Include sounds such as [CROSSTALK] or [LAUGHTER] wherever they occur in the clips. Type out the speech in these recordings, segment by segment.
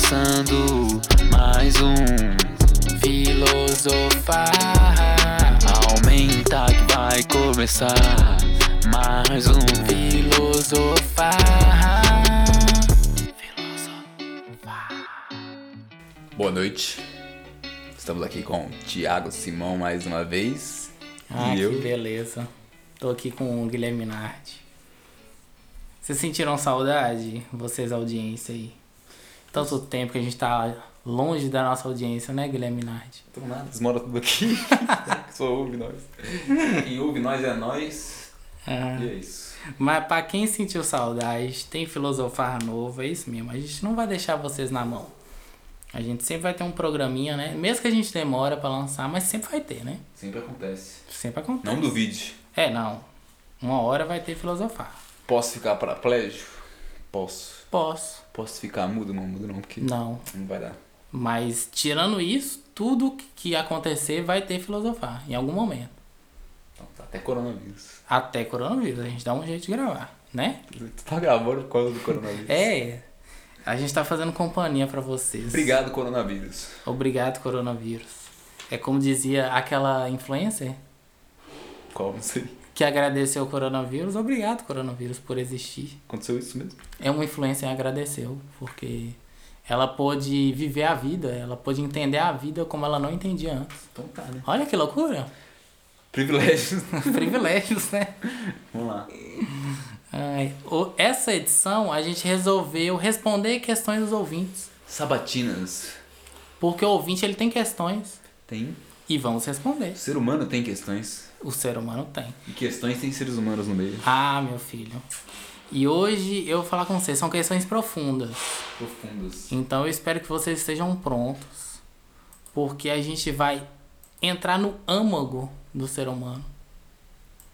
começando mais um filosofar. Aumenta que vai começar mais um filosofar. Boa noite. Estamos aqui com o Thiago Simão mais uma vez. Ah, e que eu. beleza. Tô aqui com o Guilherme Nardi. Vocês sentiram saudade, vocês, audiência aí? Tanto tempo que a gente tá longe da nossa audiência, né, Guilherme Nardi? Tô nada, eles moram tudo aqui. [LAUGHS] Só ouve nós. Quem ouve nós é nós. Ah, E é isso. mas pra quem sentiu saudade, tem filosofar novo, é isso mesmo. A gente não vai deixar vocês na mão. A gente sempre vai ter um programinha, né? Mesmo que a gente demora pra lançar, mas sempre vai ter, né? Sempre acontece. Sempre acontece. Não duvide. É, não. Uma hora vai ter filosofar. Posso ficar paraplégico? Posso. Posso. Posso ficar mudo? Não, mudo não, porque Não. não vai dar. Mas tirando isso, tudo que acontecer vai ter filosofar em algum momento. Então, tá até coronavírus. Até coronavírus, a gente dá um jeito de gravar, né? Tu tá gravando por causa do coronavírus. É. A gente tá fazendo companhia pra vocês. Obrigado, coronavírus. Obrigado, coronavírus. É como dizia aquela influencer Qual? Não sei. que agradeceu o coronavírus. Obrigado, coronavírus, por existir. Aconteceu isso mesmo? É uma influencer que agradeceu, porque ela pôde viver a vida, ela pôde entender a vida como ela não entendia antes. Então tá, né? Olha que loucura! Privilégios. [LAUGHS] Privilégios, né? Vamos lá. Ai, o- essa edição a gente resolveu responder questões dos ouvintes. Sabatinas. Porque o ouvinte ele tem questões Tem. e vamos responder. O ser humano tem questões. O ser humano tem. E questões tem seres humanos no meio. Ah, meu filho. E hoje eu vou falar com vocês, são questões profundas. Profundos. Então eu espero que vocês estejam prontos. Porque a gente vai entrar no âmago do ser humano.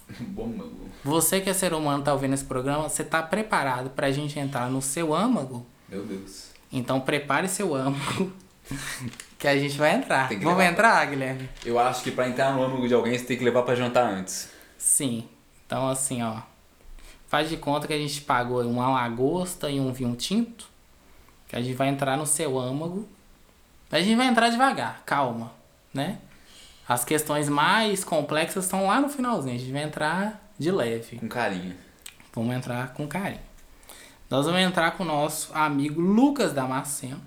[LAUGHS] Bom, mano. Você que é ser humano tá ouvindo esse programa, você tá preparado pra gente entrar no seu âmago? Meu Deus. Então prepare seu âmago. [LAUGHS] Que a gente vai entrar. Vamos entrar, Guilherme? Eu acho que pra entrar no âmago de alguém, você tem que levar pra jantar antes. Sim. Então assim, ó. Faz de conta que a gente pagou uma lagosta e um vinho tinto. Que a gente vai entrar no seu âmago. A gente vai entrar devagar, calma, né? As questões mais complexas estão lá no finalzinho. A gente vai entrar de leve. Com carinho. Vamos entrar com carinho. Nós vamos entrar com o nosso amigo Lucas Damasceno.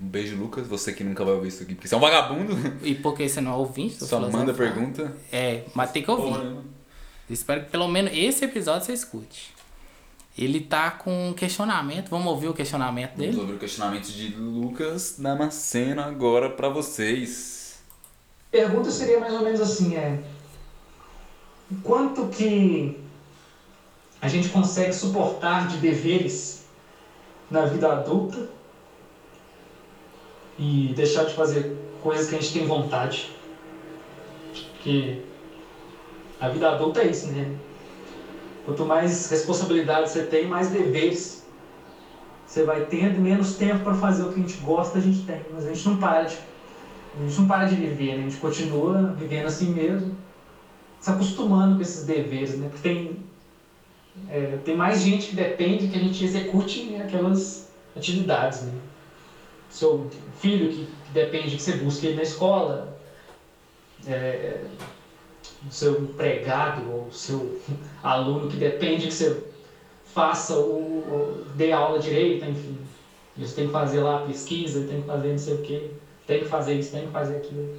Um beijo, Lucas. Você que nunca vai ouvir isso aqui, porque você é um vagabundo. E porque você não é ouvinte Só manda pergunta. É, mas tem que ouvir. Porra, Espero que pelo menos esse episódio você escute. Ele tá com um questionamento. Vamos ouvir o questionamento Vamos dele? ouvir o questionamento de Lucas Damasceno agora pra vocês. Pergunta seria mais ou menos assim, é quanto que a gente consegue suportar de deveres na vida adulta e deixar de fazer coisas que a gente tem vontade? Porque a vida adulta é isso, né? Quanto mais responsabilidade você tem, mais deveres você vai tendo menos tempo para fazer o que a gente gosta a gente tem. Mas a gente não para de a gente não para de viver, né? A gente continua vivendo assim mesmo, se acostumando com esses deveres, né? Porque tem, é, tem mais gente que depende que a gente execute aquelas atividades, né? Seu filho que, que depende que você busque ele na escola, é, o seu empregado ou o seu [LAUGHS] aluno que depende que você faça o, o dê aula direita, enfim. Você tem que fazer lá a pesquisa, tem que fazer não sei o quê tem que fazer isso, tem que fazer aquilo.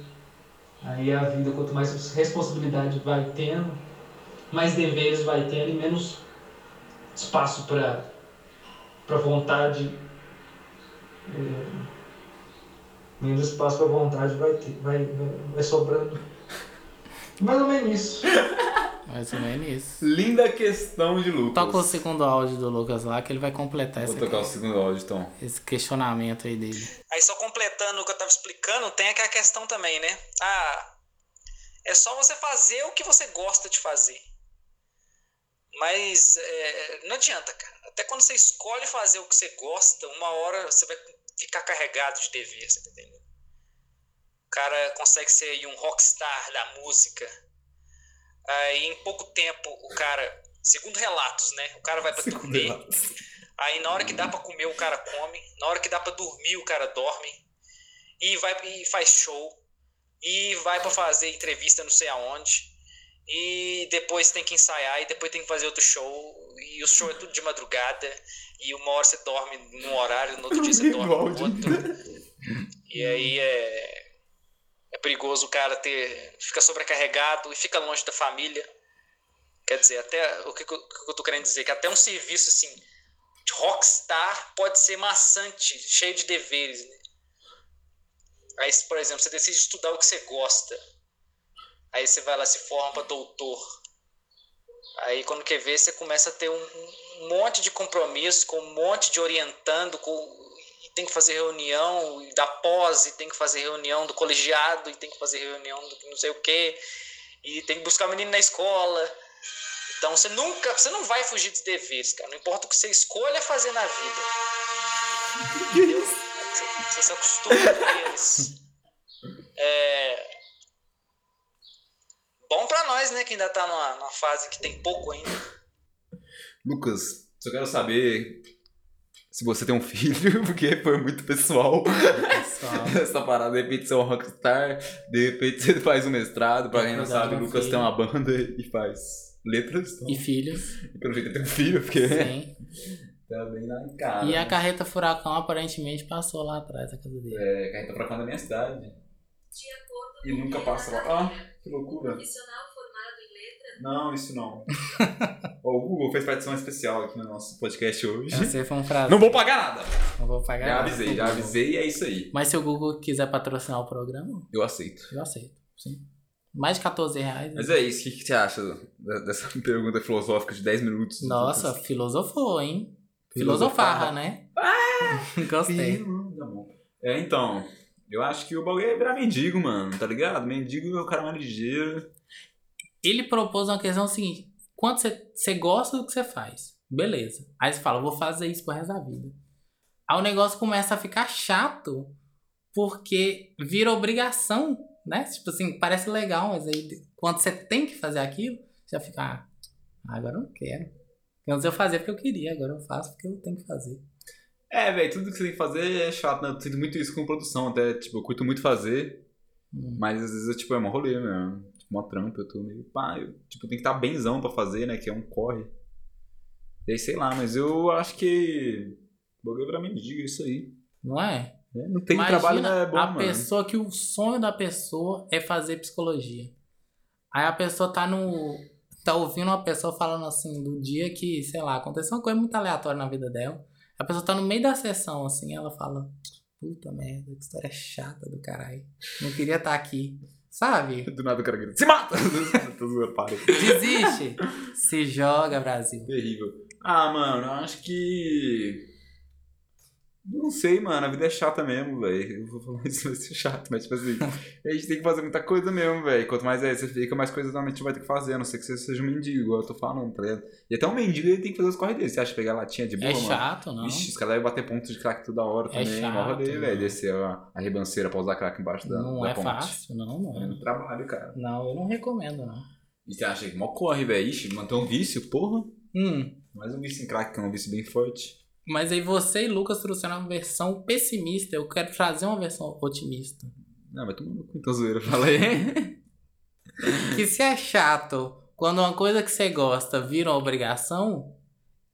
Aí a vida, quanto mais responsabilidade vai tendo, mais deveres vai tendo e menos espaço para para vontade. é, menos espaço para vontade vai, ter, vai, vai sobrando. Mais ou menos isso. [LAUGHS] Mais ou menos isso. Linda questão de Lucas. Toca o segundo áudio do Lucas lá que ele vai completar Vou essa- tocar o segundo áudio, então. esse questionamento aí dele. Aí só completando o que eu tava explicando, tem aquela questão também, né? Ah, é só você fazer o que você gosta de fazer. Mas é, não adianta, cara. Até quando você escolhe fazer o que você gosta, uma hora você vai ficar carregado de dever, você tá entendendo? O cara consegue ser aí um rockstar da música. Aí em pouco tempo o cara, segundo relatos, né? O cara vai pra Segundo turnê. relatos. Aí na hora que dá pra comer, o cara come. Na hora que dá pra dormir, o cara dorme. E vai e faz show. E vai pra fazer entrevista não sei aonde. E depois tem que ensaiar. E depois tem que fazer outro show. E o show é tudo de madrugada. E uma hora você dorme num horário, no outro dia você dorme no outro. E aí é. É perigoso o cara ter. Fica sobrecarregado e fica longe da família. Quer dizer, até. O que, que eu- tô querendo dizer? Que até um serviço assim. De rockstar pode ser maçante, cheio de deveres. Né? Aí, por exemplo, você decide estudar o que você gosta. Aí você vai lá, se forma para doutor. Aí quando quer ver, você começa a ter um, um monte de compromisso, com um monte de orientando, com, tem que fazer reunião da pós, e tem que fazer reunião do colegiado, e tem que fazer reunião do não sei o quê, e tem que buscar menino na escola. Então você nunca, você não vai fugir dos deveres, cara. Não importa o que você escolha fazer na vida. Você, você se acostuma com eles. É, Bom pra nós, né? Que ainda tá numa, numa fase que tem pouco ainda. Lucas, só quero saber se você tem um filho, [LAUGHS] porque foi muito pessoal. Pessoal. [LAUGHS] Essa parada, de repente você é um rockstar, de repente você faz um mestrado, pra quem não sabe, Lucas filho. tem uma banda e faz letras. Então, E filhos. e pelo jeito tem um filho, porque Sim. [LAUGHS] tá bem na cara. E a carreta furacão aparentemente passou lá atrás da casa dele. É, carreta pra cá da minha cidade. De acordo E nunca passa lá. Ah, que loucura. profissional em Não, isso não. [LAUGHS] O Google fez participação especial aqui no nosso podcast hoje. Esse foi um frase. Não vou pagar nada. Não vou pagar. Já nada avisei, pro já avisei e é isso aí. Mas se o Google quiser patrocinar o programa, Eu aceito. eu aceito. Sim. Mais de 14 reais. Mas é isso, o que, que você acha dessa [LAUGHS] pergunta filosófica de 10 minutos? Nossa, filosofou, hein? Filosofarra. Né? [LAUGHS] Gostei. Sim, tá bom. É, então, eu acho que o bagulho é virar mendigo, mano, tá ligado? Mendigo é o cara mais ligeiro. Ele propôs uma questão seguinte: quando você, gosta do que você faz, beleza. Aí você fala, vou fazer isso pro resto da vida. Aí o negócio começa a ficar chato porque vira obrigação, né? Tipo assim, parece legal, mas aí quando você tem que fazer aquilo, você já fica, ah, agora eu não quero. Antes eu fazia porque eu queria, agora eu faço porque eu tenho que fazer. É, velho, tudo que você tem que fazer é chato, né? Eu sinto muito isso com produção, até, tipo, eu curto muito fazer, Hum. mas às vezes, eu, tipo, é uma rolê mesmo. Uma trampa, eu tô meio, pá, eu, tipo, tem que estar benzão pra fazer, né? Que é um corre. E aí, sei lá, mas eu acho que o bagulho é mendigo, é isso aí. Não é? É, Não tem Imagina trabalho, né? É bom, a mano. pessoa que o sonho da pessoa é fazer psicologia. Aí a pessoa tá no. tá ouvindo uma pessoa falando assim, do dia que, sei lá, aconteceu uma coisa muito aleatória na vida dela. A pessoa tá no meio da sessão, assim, ela fala, puta merda, que história chata do caralho. Não queria estar aqui. Sabe? [LAUGHS] Do nada o cara grita, se mata! [LAUGHS] Tô zoando, para. Desiste. Se joga, Brasil. Terrível. Ah, mano, eu acho que. Não sei, mano, a vida é chata mesmo, velho. Eu vou falar [LAUGHS] isso, vai ser chato, mas tipo assim, a gente tem que fazer muita coisa mesmo, velho. Quanto mais é, você fica, mais coisas realmente vai ter que fazer, a não ser que você seja um mendigo, igual eu tô falando, tá ligado? E até um mendigo ele tem que fazer os corre dele. Você acha pegar latinha de boa, É mano? chato, não? Vixe, os caras devem bater pontos de crack toda hora É também. Mó chato, rolê, velho. Descer a, a ribanceira pra usar crack embaixo da, Não da é ponte. fácil, não, É é. no trabalho, cara. Não, eu não recomendo, não. E você acha que mó corre, velho? Ixi, manter um vício, porra. Hum. Mais um vício em crack, que é um vício bem forte. Mas aí você e Lucas trouxeram uma versão pessimista. Eu quero trazer uma versão otimista. Não, vai tomar no cu, então zoeira. Fala aí. [LAUGHS] Que se é chato quando uma coisa que você gosta vira uma obrigação,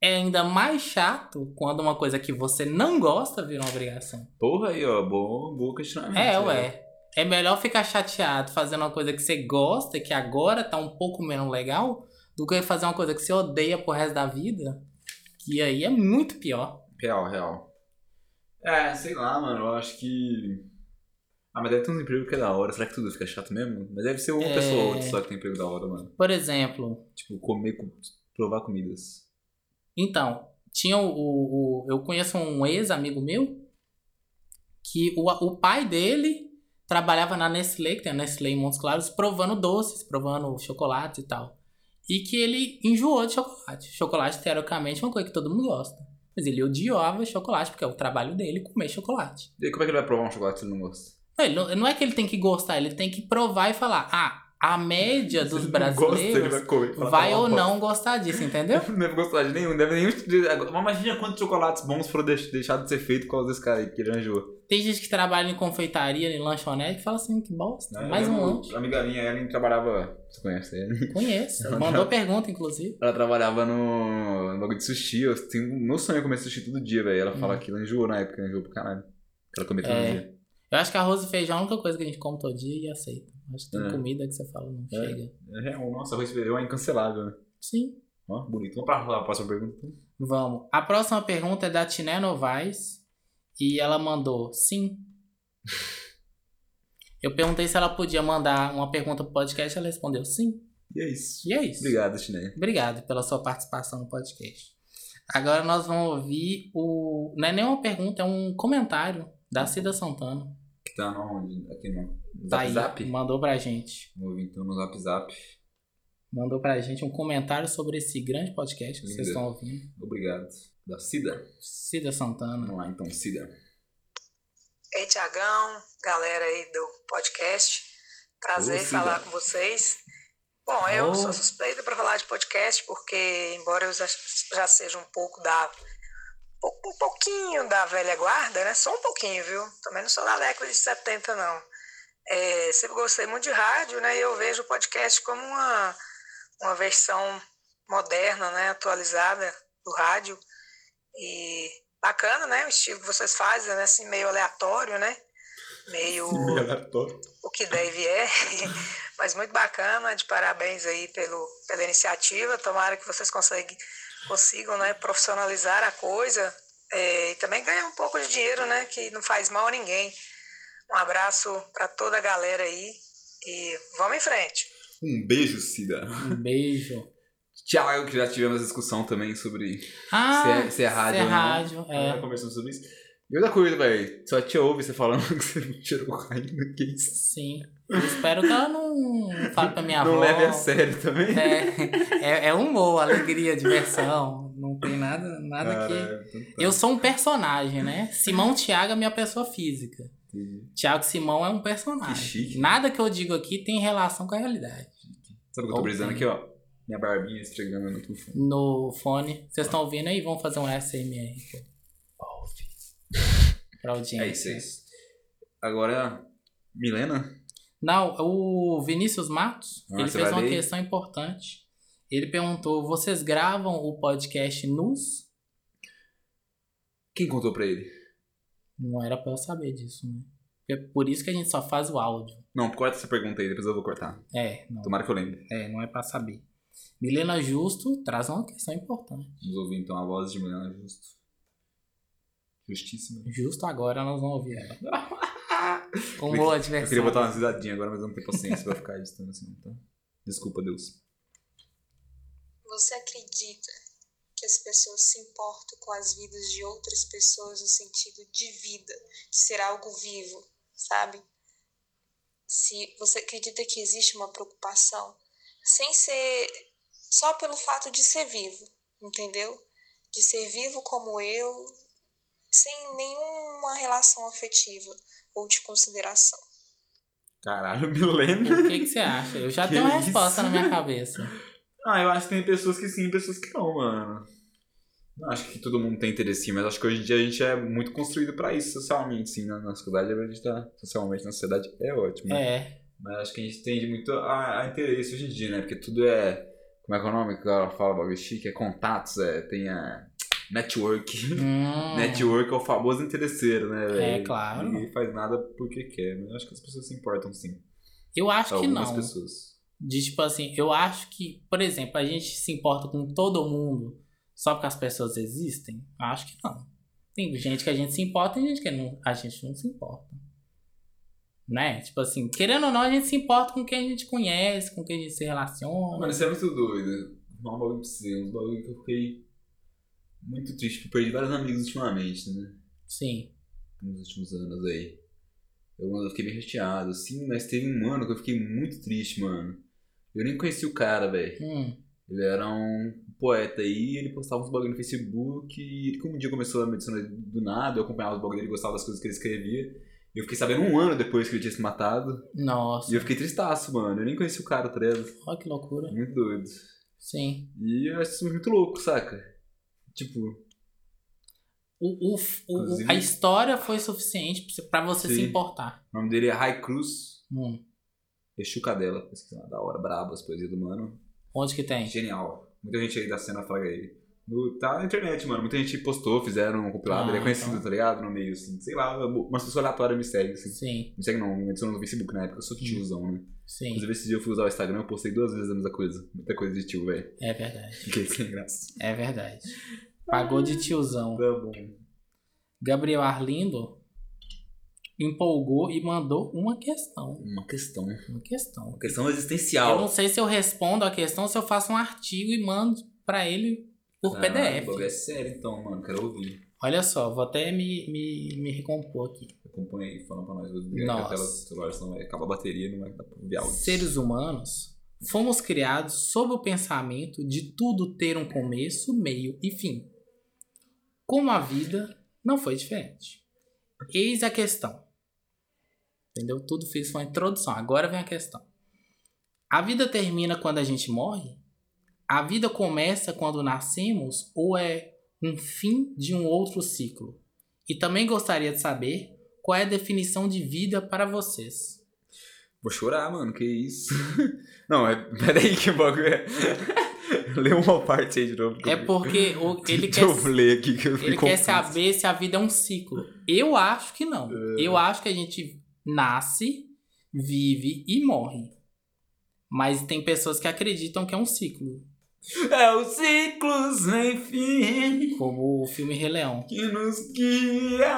é ainda mais chato quando uma coisa que você não gosta vira uma obrigação. Porra aí, ó. Bom, bom questionamento. É, velho. ué. É melhor ficar chateado fazendo uma coisa que você gosta que agora tá um pouco menos legal do que fazer uma coisa que você odeia pro resto da vida. Que aí é muito pior. Real, real. É, sei lá, mano. Eu acho que. Ah, mas deve ter uns empregos que é da hora. Será que tudo fica chato mesmo? Mas deve ser uma É. pessoa ou outra só que tem emprego da hora, mano. Por exemplo, Tipo, comer, com- provar comidas. Então, tinha o, o- o- eu conheço um ex-amigo meu que o, o pai dele trabalhava na Nestlé, que tem a Nestlé em Montes Claros, provando doces, provando chocolate e tal. E que ele enjoou de chocolate. Chocolate, teoricamente, é uma coisa que todo mundo gosta. Mas ele odiava chocolate, porque é o trabalho dele comer chocolate. E como é que ele vai provar um chocolate se ele não gosta? Não- não é que ele tem que gostar, ele tem que provar e falar: ah, a média dos não gosta, brasileiros vai, fala, "Tá ou não gostar disso, entendeu? [LAUGHS] Não deve gostar de nenhum, deve nenhum. Mas imagina quantos chocolates bons foram deix- deixados de ser feitos por causa desse cara aí que ele. Tem gente que trabalha em confeitaria, em lanchonete, e fala assim, que bosta, Né? mais Eu um lanche. A amiga minha, ela trabalhava. Você conhece ela? Conheço. Mandou pergunta, inclusive. Ela trabalhava no, no bagulho de sushi. Eu tenho, meu sonho é comer sushi todo dia, velho. Ela fala Hum. que ela enjoou na época, enjoou pro caralho. Ela comia todo É. dia. Eu acho que arroz e feijão é a única coisa que a gente come todo dia e aceita. Acho que tem É. comida que você fala, não É. chega. É real, nossa, arroz feijão é incancelável, né? Sim. Ó, bonito. Vamos pra a próxima pergunta. Vamos. A próxima pergunta é da Tiné Novaes. E ela mandou sim. [LAUGHS] Eu perguntei se ela podia mandar uma pergunta pro podcast, ela respondeu sim. E é isso. E é isso. Obrigado, Chiné. Obrigado pela sua participação no podcast. Agora nós vamos ouvir o. Não é nem uma pergunta, é um comentário da Cida Santana. Tá onde? Aqui no Tá Zap aí, Zap? Mandou pra gente. Vamos ouvir então no Zap Zap. Mandou pra gente um comentário sobre esse grande podcast que vocês Linda. estão ouvindo. Obrigado. Da Cida. Cida Santana. Vamos lá então, Cida. Ei, Tiagão, galera aí do podcast. Prazer Ô, falar com vocês. Bom, eu Ô. sou suspeita para falar de podcast, porque, embora eu já, já seja um pouco da. Um pouquinho da velha guarda, né? Só um pouquinho, viu? Também não sou da década de 70, não. É, sempre gostei muito de rádio, né? E eu vejo o podcast como uma, uma versão moderna, né? Atualizada do rádio. E bacana, né? O estilo que vocês fazem, né? Assim, meio aleatório, né? Meio o que deve é. [LAUGHS] Mas muito bacana, de parabéns aí pelo, pela iniciativa. Tomara que vocês conseguem, consigam né, profissionalizar a coisa é, e também ganhar um pouco de dinheiro, né? Que não faz mal a ninguém. Um abraço para toda a galera aí e vamos em frente. Um beijo, Cida. Um beijo. Tiago, que já tivemos essa discussão também sobre Ah, se, é, se é rádio se é ou não. rádio, é. Já conversamos sobre isso. E outra coisa, velho. Só te ouve você falando [LAUGHS] que você não tirou cocaína. Que isso? Sim. Eu espero que ela não fale pra minha não avó. leve a sério também. É, é, é humor, alegria, diversão. Não tem nada, nada que. Caralho, então tá. Eu sou um personagem, né? Simão Thiago é minha pessoa física. Entendi. Tiago Simão é um personagem. Que chique. Nada que eu digo aqui tem relação com a realidade. Sabe o que eu tô brisando aqui, ó? Minha barbinha esfregando no telefone. No fone. Vocês estão ouvindo aí? Vamos fazer um SMR. Pra audiência. É isso, é isso. Agora, Milena? Não, o Vinícius Matos, Ah, ele fez uma ler? questão importante. Ele perguntou: vocês gravam o podcast nus? Quem contou pra ele? Não era pra eu saber disso, né? É por isso que a gente só faz o áudio. Não, corta essa pergunta aí, depois eu vou cortar. É, não, Tomara que eu lembre. é, não é pra saber. Milena Justo traz uma questão importante. Vamos ouvir então a voz de Milena Justo. Justíssima. Justo agora nós vamos ouvir ela. [LAUGHS] Com boa Eu diversão. queria botar uma risadinha agora, mas eu não tenho paciência pra ficar editando assim, tá? Desculpa, Deus. Você acredita que as pessoas se importam com as vidas de outras pessoas no sentido de vida, de ser algo vivo, sabe? Se você acredita que existe uma preocupação, sem ser só pelo fato de ser vivo, entendeu? De ser vivo como eu, sem nenhuma relação afetiva ou de consideração. Caralho, [LAUGHS] Milena. O que, que você acha? Eu já Que tenho uma isso? resposta na minha cabeça. Ah, eu acho que tem pessoas que sim e pessoas que não, mano. Não acho que todo mundo tem interesse, mas acho que hoje em dia a gente é muito construído pra isso socialmente, sim, na, na sociedade. A gente tá socialmente na sociedade é ótimo. né? É. Mas acho que a gente tende muito a, a interesse hoje em dia, né? Porque tudo é. Como é que é o nome que ela fala, bagulho chique? É contatos, é, tem a. Network. Hum, Network é o famoso interesseiro, né, velho? É, claro. Ninguém faz nada porque quer, mas eu acho que as pessoas se importam sim. Eu acho que Algumas não. pessoas. De tipo assim, eu acho que, por exemplo, a gente se importa com todo mundo só porque as pessoas existem? Acho que não. Tem gente que a gente se importa e gente que não, a gente não se importa. Né? Tipo assim, querendo ou não, a gente se importa com quem a gente conhece, com quem a gente se relaciona. Mano, isso é muito doido. Falar um bagulho pra você, uns bagulho que eu fiquei muito triste, porque eu perdi vários amigos ultimamente, né? Sim. Nos últimos anos aí. Eu, eu fiquei bem chateado, sim, mas teve um ano que eu fiquei muito triste, mano. Eu nem conheci o cara, velho. Hum, Ele era um poeta aí, ele postava uns bagulho no Facebook, e ele como um dia começou a me adicionar do nada, eu acompanhava os bagulho dele, gostava das coisas que ele escrevia. E eu fiquei sabendo um ano depois que ele tinha se matado. Nossa, E eu fiquei tristaço, mano. Eu nem conheci o cara, tá ligado? olha que loucura. Muito doido. Sim. E eu acho isso muito louco, saca? Tipo, O, o, o- a história foi suficiente pra você- se importar. o nome dele é Rai Cruz. Hum. Exu Cadela. Da hora, brabo, as poesias do mano. Onde que tem? Genial. Muita gente aí da cena flaga ele. No- tá na internet, mano. Muita gente postou, fizeram um compilado. Ah, ele é conhecido, então. tá ligado? No meio, assim. Sei lá, umas pessoas aleatórias me seguem, assim. Sim, Me segue não, me no Facebook na época. Eu sou tiozão, né? sim. Inclusive, esse dia eu fui usar o Instagram, eu postei duas vezes a mesma coisa. Muita coisa de tio, velho. É verdade. [LAUGHS] Fiquei sem graça. É verdade. Pagou de tiozão. Tá bom. Gabriel Arlindo empolgou e mandou uma questão. Uma questão. Uma questão. Uma questão Eu não existencial. sei se eu respondo a questão ou se eu faço um artigo e mando pra ele por Ah, PDF. é sério, então, mano. Quero ouvir. Olha só, vou até me, me, me recompor aqui. Acompanha aí, falando pra nós. A Nossa. tela do celular, senão vai acabar a bateria não vai dar pra ouvir áudio. Seres humanos fomos criados sob o pensamento de tudo ter um começo, meio e fim. Como a vida não foi diferente. Eis a questão. Entendeu? Tudo fiz foi uma introdução. Agora vem a questão. A vida termina quando a gente morre? A vida começa quando nascemos ou é um fim de um outro ciclo? E também gostaria de saber qual é a definição de vida para vocês. Vou chorar, mano, que isso. [LAUGHS] Não, é. Peraí que bagulho é. [LAUGHS] Lê uma parte aí de novo. É porque o- [LAUGHS] ele quer, eu ler aqui que ele quer saber se a vida é um ciclo. Eu acho que não. Eu acho que a gente nasce, vive e morre. Mas tem pessoas que acreditam que é um ciclo. É os ciclos, enfim, Como o filme Rei Leão. que nos guia.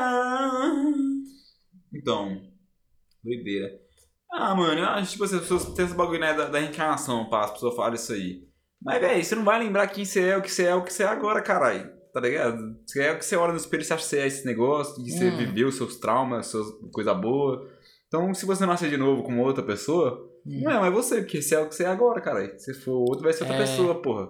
Então, doideira. Ah, mano, eu acho tipo, assim, as pessoas têm esse bagulho né, da, da reencarnação, pá, as pessoas falam isso aí. Mas, velho, você não vai lembrar quem você é, o que você é, o que você é agora, caralho. Tá ligado? Você é o que você olha no espelho e você acha que você é esse negócio, que você Hum. viveu seus traumas, suas coisa boa. Então, se você nascer de novo como outra pessoa, Hum. não é você, porque você é o que você é agora, caralho. Se for outro, vai ser outra É. pessoa, porra.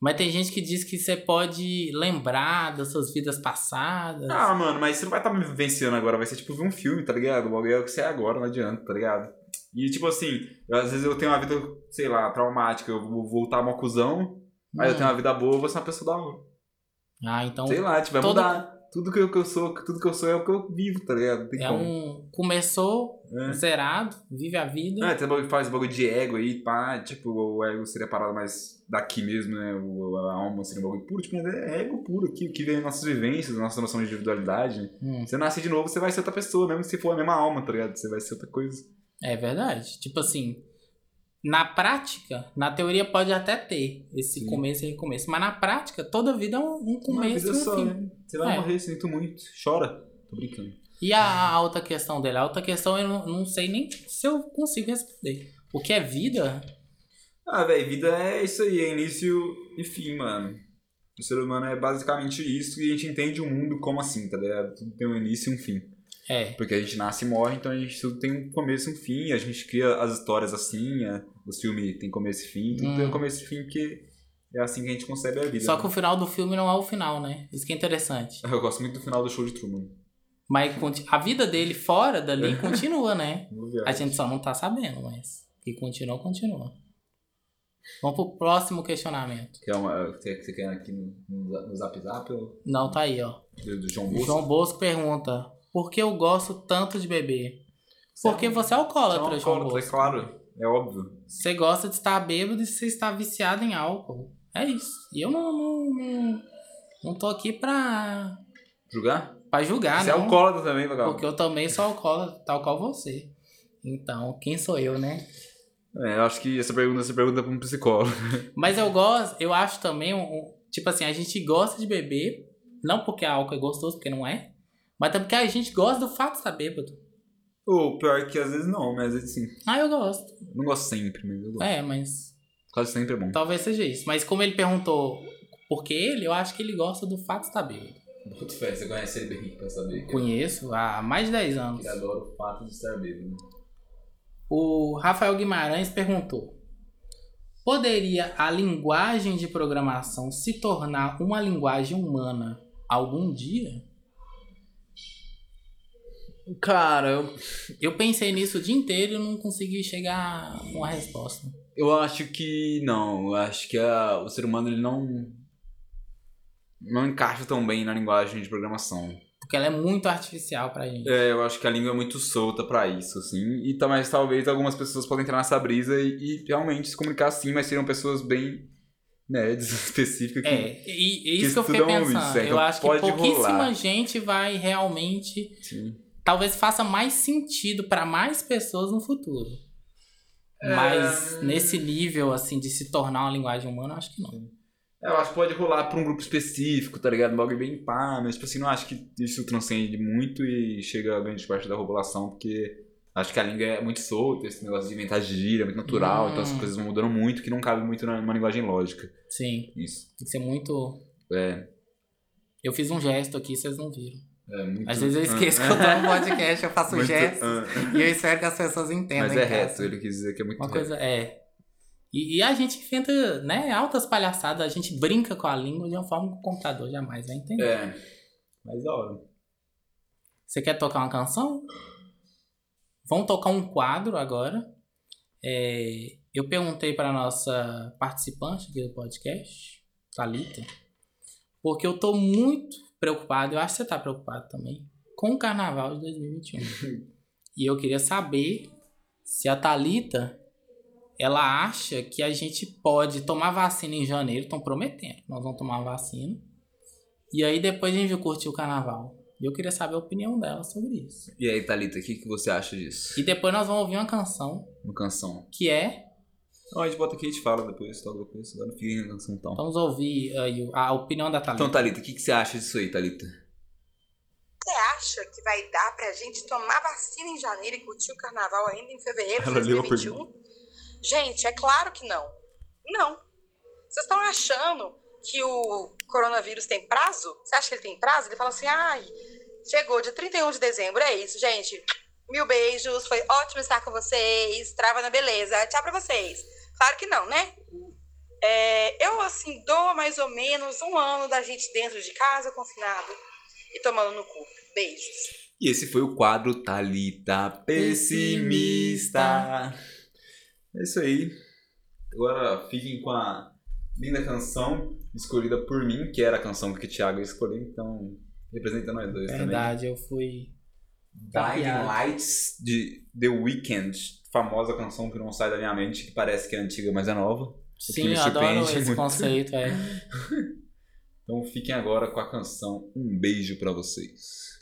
Mas tem gente que diz que você pode lembrar das suas vidas passadas. Ah, mano, mas você não vai estar me vivenciando agora, vai ser tipo ver um filme, tá ligado? O bagulho é o que você é agora, não adianta, tá ligado? E tipo assim, eu, às vezes eu tenho uma vida, sei lá, traumática, eu vou voltar uma cuzão, eu Hum. tenho uma vida boa, eu vou ser uma pessoa da hora. Ah, então Sei lá, tipo, vai todo- mudar. Tudo que eu, que eu sou, tudo que eu sou é o que eu vivo, tá ligado? Tem é como. um. Começou É. zerado, vive a vida. Tem bagulho que faz bagulho de ego aí, pá, tipo, o ego seria a parada mais daqui mesmo, né? O, a alma seria um bagulho puro, tipo, é ego puro aqui, o que vem nossas vivências, nossa noção de individualidade. Hum, Você nasce de novo, você vai ser outra pessoa, mesmo se for a mesma alma, tá ligado? Você vai ser outra coisa. é verdade. Tipo assim, na prática, na teoria pode até ter esse Sim. começo e recomeço. Mas na prática, toda vida é um, um Uma começo e um só, fim. né? Você vai É. morrer, sinto muito. Chora. Tô brincando. E a, a outra questão dele? A outra questão eu não, não sei nem se eu consigo responder. O que é vida? Ah, velho, vida é isso aí, é início e fim, mano. O ser humano é basicamente isso e a gente entende o mundo como assim, tá ligado? Tudo tem um início e um fim. É. Porque a gente nasce e morre, então a gente tudo tem um começo e um fim, a gente cria as histórias assim, é, os filmes tem começo e fim, tudo Hum. tem um começo e fim porque é assim que a gente concebe a vida. Só né? que o final do filme não é o final, né? Isso que é interessante. Eu gosto muito do final do show de Truman. Mas a vida dele fora dali continua, né? [LAUGHS] A gente só não tá sabendo, mas que continua, continua. Vamos pro próximo questionamento. Que é uma, que você quer aqui no, no, Zap Zap ou Não, tá aí, ó. do, João Bosco? João Bosco pergunta: Por que eu gosto tanto de beber? Você é Porque você é alcoólatra, Você é João alcoólatra, é claro. É óbvio. Você gosta de estar bêbado e você está viciado em álcool. É isso. E eu não, não, não, não tô aqui pra, Julgar? pra julgar, Você é não. alcoólatra também, Vagal. Porque eu também sou alcoólatra, tal qual você. Então, quem sou eu, né? É, eu acho que essa pergunta você pergunta pra um psicólogo. [LAUGHS] Mas eu gosto, eu acho também, um- tipo assim, a gente gosta de beber, não porque álcool é gostoso, porque não é, mas também porque a gente gosta do fato de estar bêbado. Ou pior que às vezes não, mas às vezes sim. Ah, eu gosto. Não gosto sempre, mas eu gosto. É, mas Quase sempre é bom. talvez seja isso. Mas como ele perguntou por que ele, eu acho que ele gosta do fato de estar bêbado. Boto fé, você conhece ele bem pra saber. Conheço há mais de 10 anos. adora o fato de estar bêbado. O Rafael Guimarães perguntou: Poderia a linguagem de programação se tornar uma linguagem humana algum dia? Cara, eu, Eu pensei nisso o dia inteiro e não consegui chegar a uma resposta. eu acho que não. Eu acho que a- o ser humano ele não. Não encaixa tão bem na linguagem de programação. Porque ela é muito artificial pra gente. É, eu acho que a língua é muito solta pra isso, assim. E também, talvez algumas pessoas podem entrar nessa brisa e, e realmente se comunicar assim, mas seriam pessoas bem nerds [LAUGHS] específicas que. É, e, e que isso que eu fiquei pensando. isso, é, eu então acho que pouquíssima rolar. gente vai realmente. Sim. Talvez faça mais sentido pra mais pessoas no futuro. Mas É. nesse nível, assim, de se tornar uma linguagem humana, eu acho que não. É, Eu acho que pode rolar pra um grupo específico, tá ligado? Um bagulho bem pá, mas tipo assim, não acho que isso transcende muito e chega a grande parte da população, porque acho que a língua é muito solta, esse negócio de inventar gíria é muito natural, Hum. então as coisas vão mudando muito, que não cabe muito numa linguagem lógica. Sim, Isso. tem que ser muito. É. Eu fiz um gesto aqui, vocês não viram. É muito... Às vezes eu esqueço que eu tô no podcast, eu faço Muito- gestos ah. e eu espero que as pessoas entendam. Mas é casa. reto, ele quis dizer que é muito Uma reto. coisa é. E, e a gente inventa, né, altas palhaçadas, a gente brinca com a língua de uma forma que o computador jamais vai entender. É. Mas da hora. Você quer tocar uma canção? Vamos tocar um quadro agora. É, eu perguntei para nossa participante aqui do podcast, Thalita, porque eu tô muito preocupado, eu acho que você tá preocupado também, com o carnaval de 2021. [LAUGHS] e eu queria saber se a Thalita ela acha que a gente pode tomar vacina em janeiro, estão prometendo, nós vamos tomar vacina. E aí depois a gente vai curtir o carnaval. E eu queria saber a opinião dela sobre isso. E aí, Thalita, o que, que você acha disso? E depois nós vamos ouvir uma canção Uma canção. que é. Não, a gente bota aqui e a gente fala depois, toca depois. Agora não fica na canção então. Vamos ouvir aí a opinião da Thalita. Então, Thalita, o que, que você acha disso aí, Thalita? Você acha que vai dar pra gente tomar vacina em janeiro e curtir o carnaval ainda em fevereiro de Ela leu a 2021? Gente, é claro que não. Não. Vocês estão achando que o coronavírus tem prazo? Você acha que ele tem prazo? Ele fala assim, ai, chegou dia 31 de dezembro, é isso, gente. Mil beijos, foi ótimo estar com vocês. Trava na beleza. Tchau pra vocês. Claro que não, né? É, eu, assim, dou mais ou menos um ano da gente dentro de casa, confinado e tomando no cu. Beijos. E esse foi o quadro Thalita Pessimista. É isso aí. Agora fiquem com a linda canção escolhida por mim, que era a canção que o Thiago escolheu, então representa nós dois Verdade, eu fui. também. Blinding Lights de The Weeknd, famosa canção que não sai da minha mente, que parece que é antiga, mas é nova. Sim, eu adoro esse muito. conceito, é. [LAUGHS] Então fiquem agora com a canção Um Beijo Pra Vocês.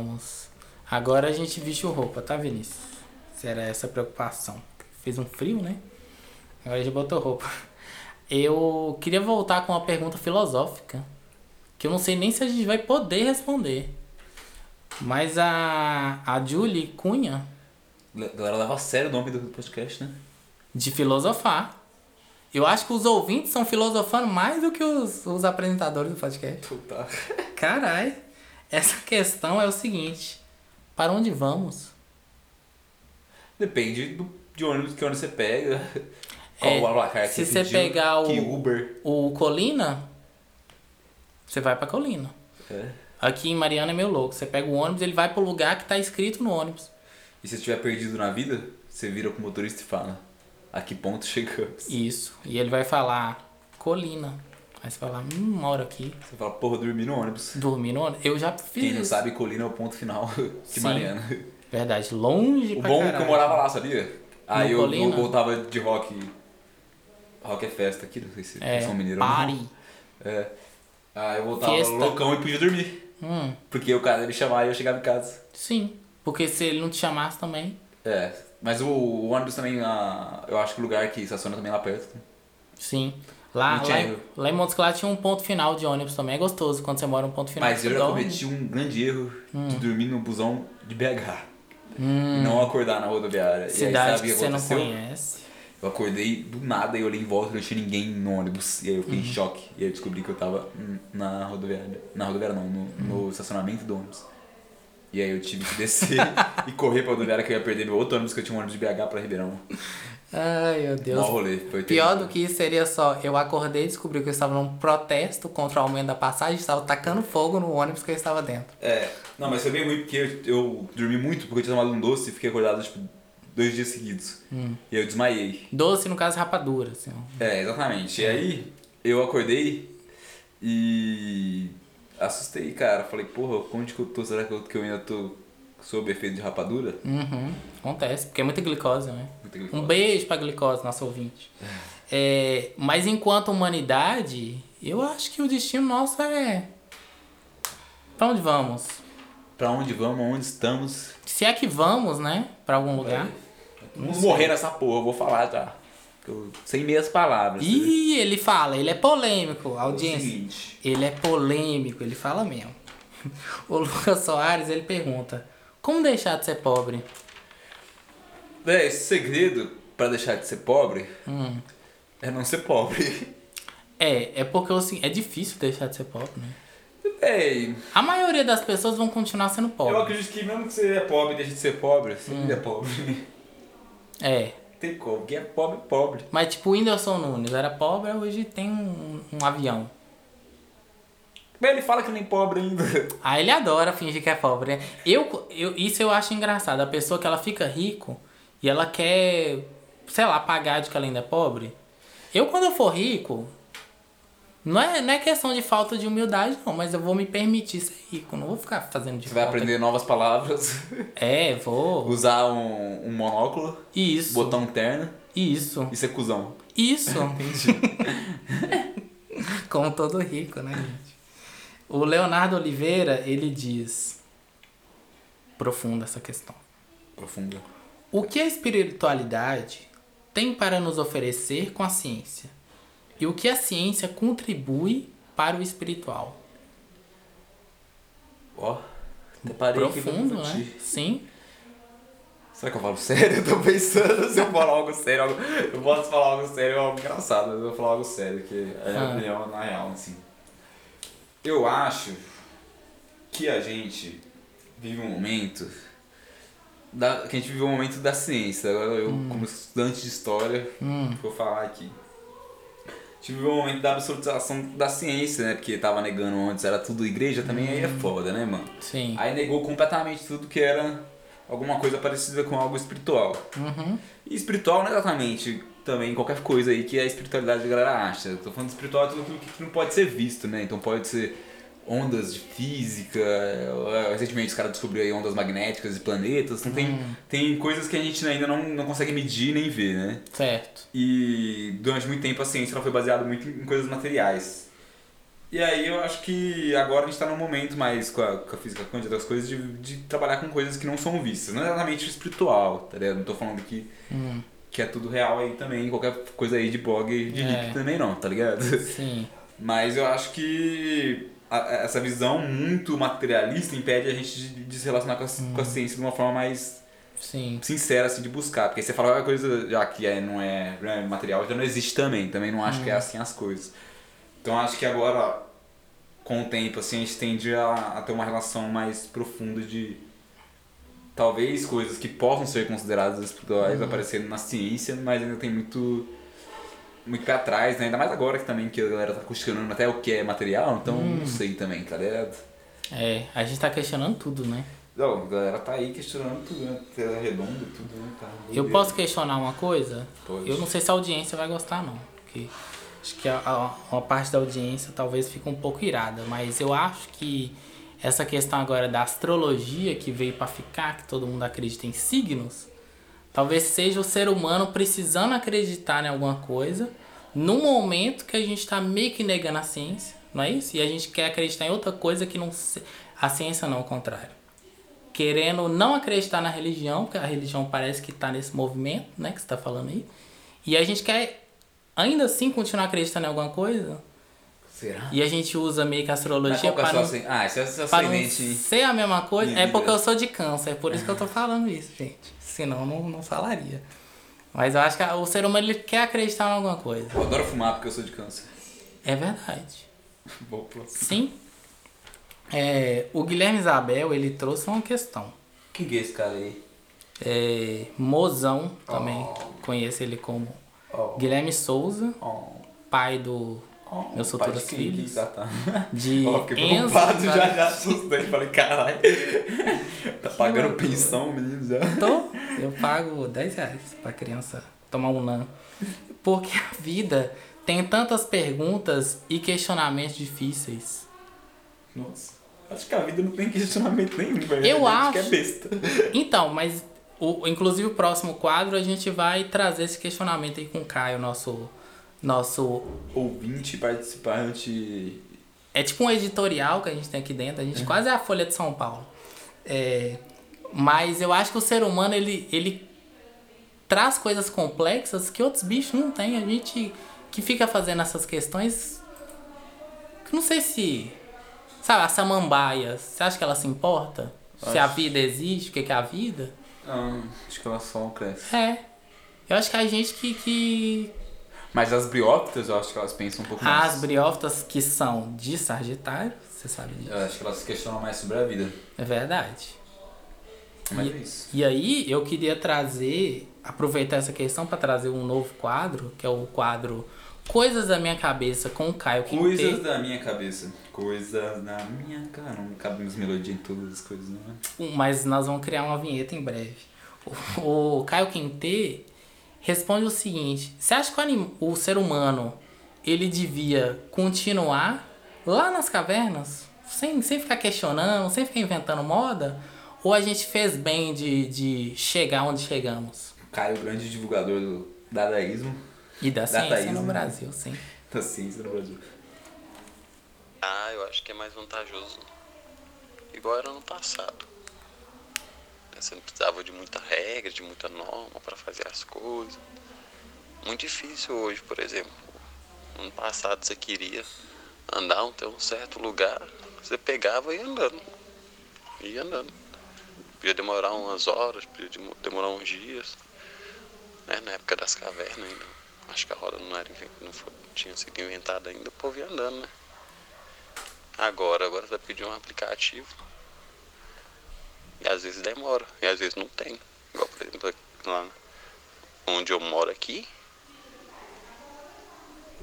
Voltamos. Agora a gente vestiu roupa, tá, Vinícius? Se era essa a preocupação. Fez um frio, né? Agora a gente botou roupa. Eu queria voltar com uma pergunta filosófica. Que eu não sei nem se a gente vai poder responder. Mas a, a Julie Cunha, A galera leva a sério o nome do podcast, né? de filosofar. Eu acho que os ouvintes estão filosofando mais do que os, os apresentadores do podcast. Puta. Carai, essa questão é o seguinte: para onde vamos? Depende do, de ônibus que ônibus você pega. Qual É, o placar que se você pediu, pegar o- Uber. O Colina, você vai pra Colina. É. Aqui em Mariana é meio louco. Você pega o ônibus, ele vai pro lugar que tá escrito no ônibus. E se você estiver perdido na vida, você vira com o motorista e fala: A que ponto chegamos? Isso. E ele vai falar Colina. Aí você vai lá, hum, moro aqui. Você fala, porra, dormi no ônibus. Dormi no ônibus. Eu já fiz Quem não isso. sabe, Colina é o ponto final [LAUGHS] de. Mariana. Verdade, longe O pra bom é que eu morava lá, sabia? Aí eu, eu Colina? voltava de rock. Rock é festa aqui, não sei se É, são ou não. party. É. Aí eu voltava Fiesta. loucão e podia dormir. Hum, Porque o cara ia me chamar e eu chegava em casa. sim. Porque se ele não te chamasse também. É. Mas o, o ônibus também, ah, eu acho que o lugar que estaciona também é lá perto. né? Sim. Lá, Não lá, em- lá em Montes Claros tinha um ponto final de ônibus também. É gostoso quando você mora um ponto final. Mas eu já dorme. cometi um grande erro Hum. de dormir no busão de BH. E não acordar na rodoviária. e aí, Cidade sabe que você não aconteceu? conhece. Eu acordei do nada e olhei em volta e não tinha ninguém no ônibus. E aí eu fiquei Uhum. em choque. E aí eu descobri que eu tava hum, na rodoviária. Na rodoviária não, no, Uhum. no estacionamento do ônibus. E aí eu tive que descer [LAUGHS] e correr pra rodoviária que eu ia perder meu outro ônibus que eu tinha um ônibus de BH pra Ribeirão. Ai, meu Deus. Rolê. Foi Pior do que isso seria só, eu acordei e descobri que eu estava num protesto contra o aumento da passagem, estava tacando fogo no ônibus que eu estava dentro. É, não, mas foi bem ruim porque eu, eu dormi muito porque eu tinha tomado um doce e fiquei acordado tipo dois dias seguidos. Hum. E eu desmaiei. Doce, no caso, rapadura, assim. É, exatamente. E aí eu acordei e assustei, cara. Falei, porra, onde que eu tô? Será que eu, que eu ainda tô sob efeito de rapadura? Uhum. Acontece, porque é muita glicose, né? Muita glicose. Um beijo pra glicose, nosso ouvinte. [LAUGHS] É, mas enquanto humanidade, eu acho que o destino nosso é. Pra onde vamos? Pra onde vamos, onde estamos? Se é que vamos, né? Pra algum lugar. Vamos morrer nessa porra, eu vou falar já. Eu- sem meias palavras. Ih, ele fala, ele é polêmico, audiência. seguinte. Ele é polêmico, ele fala mesmo. [LAUGHS] O Lucas Soares, ele pergunta: Como deixar de ser pobre? Véi, esse segredo pra deixar de ser pobre Hum. é não ser pobre. É, é porque assim, é difícil deixar de ser pobre, né? Véi, A maioria das pessoas vão continuar sendo eu pobres. acredito que mesmo que você é pobre e deixe de ser pobre, você ainda é pobre. É. Tem como, quem é pobre é pobre. Mas tipo, o Whindersson Nunes era pobre, hoje tem um, um avião. Mas ele fala que nem pobre ainda. [LAUGHS] Ah, ele adora fingir que é pobre, né? Eu, eu, isso eu acho engraçado. A pessoa que ela fica rico e ela quer, sei lá, pagar de que ela ainda é pobre. Eu, quando eu for rico, não é, não é questão de falta de humildade, não, mas eu vou me permitir ser rico. Não vou ficar fazendo de Você vai falta. aprender novas palavras, [LAUGHS] É, vou. usar um, um monóculo, Isso. botar um terno Isso. e ser cuzão. Isso. [LAUGHS] Como todo rico, né, gente? O Leonardo Oliveira, ele diz. Profunda essa questão. Profunda. O que a espiritualidade tem para nos oferecer com a ciência? E o que a ciência contribui para o espiritual? Ó, até parei aqui Profundo, né? refletir. Sim. Será que eu falo sério? Eu tô pensando se eu falar algo sério. algo- Eu posso falar algo sério, é algo engraçado, mas eu vou falar algo sério, que é a minha Ah. opinião na real, assim. Eu acho que a gente vive um momento. Da, que a gente vive um momento da ciência. Agora eu, como estudante de história, Hum. vou falar aqui. A gente viveu um momento da absolutização da ciência, né? Porque tava negando antes, era tudo igreja também, aí é foda, né, mano? Sim. Aí negou completamente tudo que era alguma coisa parecida com algo espiritual. Uhum. E espiritual não é exatamente também qualquer coisa aí que a espiritualidade da galera acha. Eu tô falando de espiritual tudo aquilo que não pode ser visto, né? Então pode ser ondas de física, eh, recentemente os caras descobriram ondas magnéticas de planetas, então tem, tem coisas que a gente ainda não, não consegue medir nem ver, né? Certo. E durante muito tempo a ciência ela foi baseada muito em coisas materiais. E aí eu acho que agora a gente está num momento mais com a, com a física quântica das coisas de, de trabalhar com coisas que não são vistas. Não é exatamente espiritual, tá ligado? Não tô falando que, Hum, que é tudo real aí também, qualquer coisa aí de blog de É. hippie também não, tá ligado? sim. Mas eu acho que a- essa visão muito materialista impede a gente de, de se relacionar com a, Hum. com a ciência de uma forma mais Sim. sincera, assim, de buscar. Porque você fala qualquer coisa, já que é, não, é, é material, já não existe também. Também não acho que é assim as coisas. Então acho que agora, com o tempo, assim, a gente tende a, a ter uma relação mais profunda de talvez coisas que possam ser consideradas espirituais aparecendo na ciência, mas ainda tem muito muito pé atrás, né? Ainda mais agora que também que a galera tá questionando até o que é material, então não sei também, tá ligado? É, a gente tá questionando tudo, né? Não, a galera tá aí questionando tudo, né? Tela redonda, tudo, né? Tá Eu posso questionar uma coisa? Pode. Eu não sei se a audiência vai gostar, não. Porque acho que a, a- uma parte da audiência talvez fique um pouco irada. Mas eu acho que essa questão agora da astrologia que veio pra ficar, que todo mundo acredita em signos, talvez seja o ser humano precisando acreditar em alguma coisa no momento que a gente tá meio que negando a ciência, não é isso? E a gente quer acreditar em outra coisa que não. A ciência não, ao contrário querendo não acreditar na religião, porque a religião parece que está nesse movimento, né, que você tá falando aí. E a gente quer ainda assim continuar acreditando em alguma coisa. Será? E a gente usa meio que astrologia que é para não, ascen- Ah, esse é não ascendente. ser a mesma coisa. É porque eu sou de câncer, é por isso que eu tô falando isso, gente. Senão não, não falaria. Mas eu acho que o ser humano ele quer acreditar em alguma coisa. Eu adoro fumar porque eu sou de câncer. É verdade. [LAUGHS] Sim. É, o Guilherme Isabel, ele trouxe uma questão. Quem que é esse cara aí? É, Mozão, também Oh. conheço ele como Oh. Guilherme Souza, Oh, pai do oh, futuros de quem? filhos. Ah, tá. [LAUGHS] De Ó, fiquei preocupado já, já assustei. Falei, caralho. [LAUGHS] tá pagando pensão, menino, já. Tô, eu pago 10 reais pra criança tomar um lã. Porque a vida tem tantas perguntas e questionamentos difíceis. Nossa. Acho que a vida não tem questionamento nenhum, velho. Eu acho. que é besta. [LAUGHS] Então, mas o, inclusive o próximo quadro a gente vai trazer esse questionamento aí com o Caio, nosso. Nosso. Ouvinte, participante. É tipo um editorial que a gente tem aqui dentro. A gente quase é a Folha de São Paulo. É, mas eu acho que o ser humano ele, ele traz coisas complexas que outros bichos não têm. A gente que fica fazendo essas questões. que Não sei se. Sabe, a samambaia, você acha que ela se importa? Se a Acho. vida existe, o que que é a vida? Ah, acho que ela só cresce. É. Eu acho que a gente que. que... Mas as briófitas, eu acho que elas pensam um pouco mais. As briófitas que são de Sagitário, você sabe disso. Eu acho que elas se questionam mais sobre a vida. É verdade. Mas E- é isso. E aí eu queria trazer, aproveitar essa questão para trazer um novo quadro, que é o quadro Coisas da Minha Cabeça com o Caio Coisas Quintê. da minha cabeça. Coisas da minha cara. Não cabe mais melodia em todas as coisas, não é? Mas nós vamos criar uma vinheta em breve. O, o Caio Quintê responde o seguinte: Você acha que o, anim- o ser humano ele devia continuar lá nas cavernas, sem, sem ficar questionando, sem ficar inventando moda? Ou a gente fez bem de, de chegar onde chegamos? Caio, grande divulgador do dadaísmo, E da ciência Dataísmo. no Brasil, sim. [LAUGHS] da ciência no Brasil. Ah, eu acho que é mais vantajoso. Igual era no passado. Você não precisava de muita regra, de muita norma para fazer as coisas. Muito difícil hoje, por exemplo. No passado você queria andar até um certo lugar, você pegava e ia andando. Ia andando. Podia demorar umas horas, podia demo- demorar uns dias. Né? Na época das cavernas ainda. Acho que a roda não, era, não foi- tinha sido inventada ainda, o povo ia andando, né? Agora, agora você pedir um aplicativo. E às vezes demora, e às vezes não tem. Igual, por exemplo, lá onde eu moro aqui,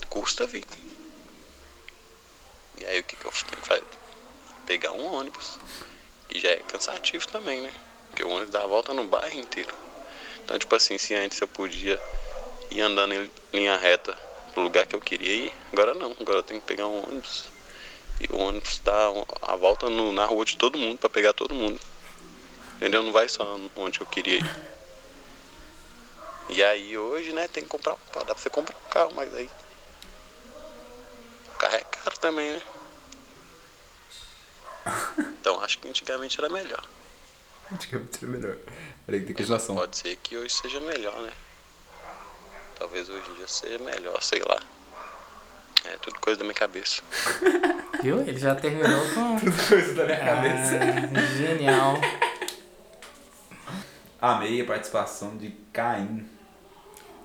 custa vir. E aí o que, que eu tenho que fazer? Pegar um ônibus. E já é cansativo também, né? Porque o ônibus dá a volta no bairro inteiro. Então, tipo assim, se antes eu podia ir andando em linha reta pro lugar que eu queria ir, agora não. Agora eu tenho que pegar um ônibus E o ônibus dá a volta no- na rua de todo mundo pra pegar todo mundo. Entendeu? Não vai só onde eu queria ir. E aí hoje, né, tem que comprar um carro. Dá pra você comprar um carro, mas aí. O carro é caro também, né? [LAUGHS] Então acho que antigamente era melhor. Antigamente era melhor. Peraí, tem continuação. Pode ser que hoje seja melhor, né? Talvez hoje em dia seja melhor, sei lá. É tudo coisa da minha cabeça. Viu? Ele já terminou com. [LAUGHS] Tudo coisa da minha cabeça. Ah, genial. Amei a participação de Caim.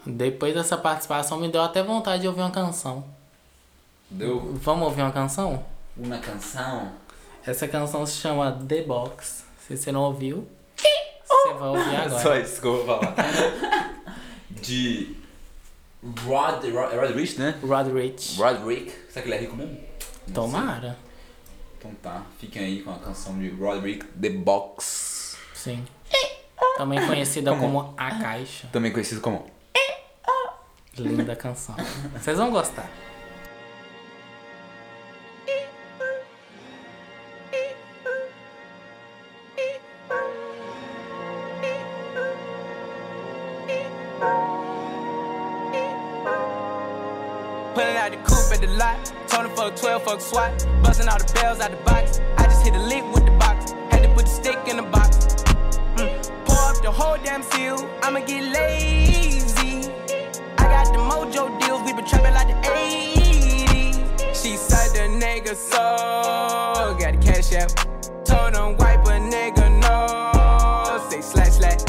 Depois dessa participação me deu até vontade de ouvir uma canção. Deu Vamos ouvir uma canção? uma canção. Essa canção se chama The Box. Se você não ouviu, você vai ouvir [LAUGHS] agora. Só isso que eu vou falar. [LAUGHS] De Rod, Rod, Rodrich, né? Rodrich. Roderick. Será que ele é rico mesmo? Não Tomara. sei. Então tá, fiquem aí com a canção de Roderick The Box. Sim. Também conhecida Como? como A Caixa. Também conhecido como Linda canção. Vocês vão gostar. Pulling out the coupe at the lot. Tony fuck 12, fuck SWAT. Busting all the bells out the box. I just hit a lick with the box. Had to put the stick in the box. The whole damn seal. I'ma get lazy. I got the mojo deals. We been trapping like the 80s. She said the nigga so. Got the cash out. Told him wipe a nigga no. Say slash slash.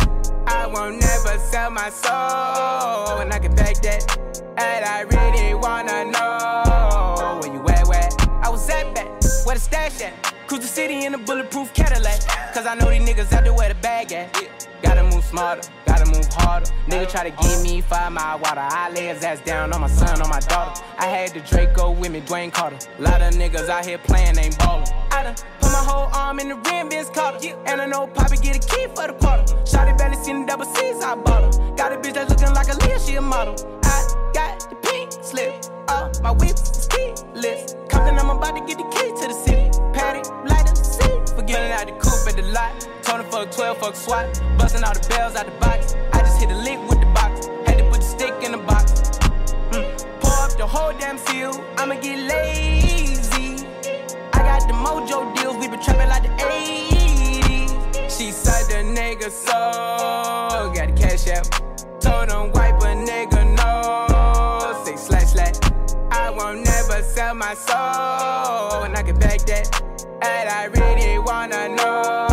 I won't never sell my soul. And I can back that. And I really wanna know where you at, where I was at back, where the stash at. Cruise the city in a bulletproof Cadillac. Cause I know these niggas out there where the bag at. Gotta move smarter, gotta move harder. Nigga try to give me five mile water. I lay his ass down on my son, on my daughter. I had the Draco with me, Dwayne Carter. Lot of niggas out here playing, ain't ballin'. I done put my whole arm in the rim, Vince Carter. And I know Poppy get a key for the quarter. Shotty belly seen the double C's, I bought her. Got a bitch that's looking like a Leah, she a model. I got the pink slip. Uh, my whip is keyless. Compton, I'm about to get the key to the city. Patty, coupe at the fuck 12, fuck SWAT. Busting all the bells out the box. I just hit a lick with the box. Had to put the stick in the box. Mm. Pour up the whole damn seal. I'ma get lazy. I got the mojo deals. We been trapping like the 80s. She said the nigga so. Got the cash out. Told him wipe a nigga no. Say slash slash. I won't never sell my soul. And I can back that. And I really wanna know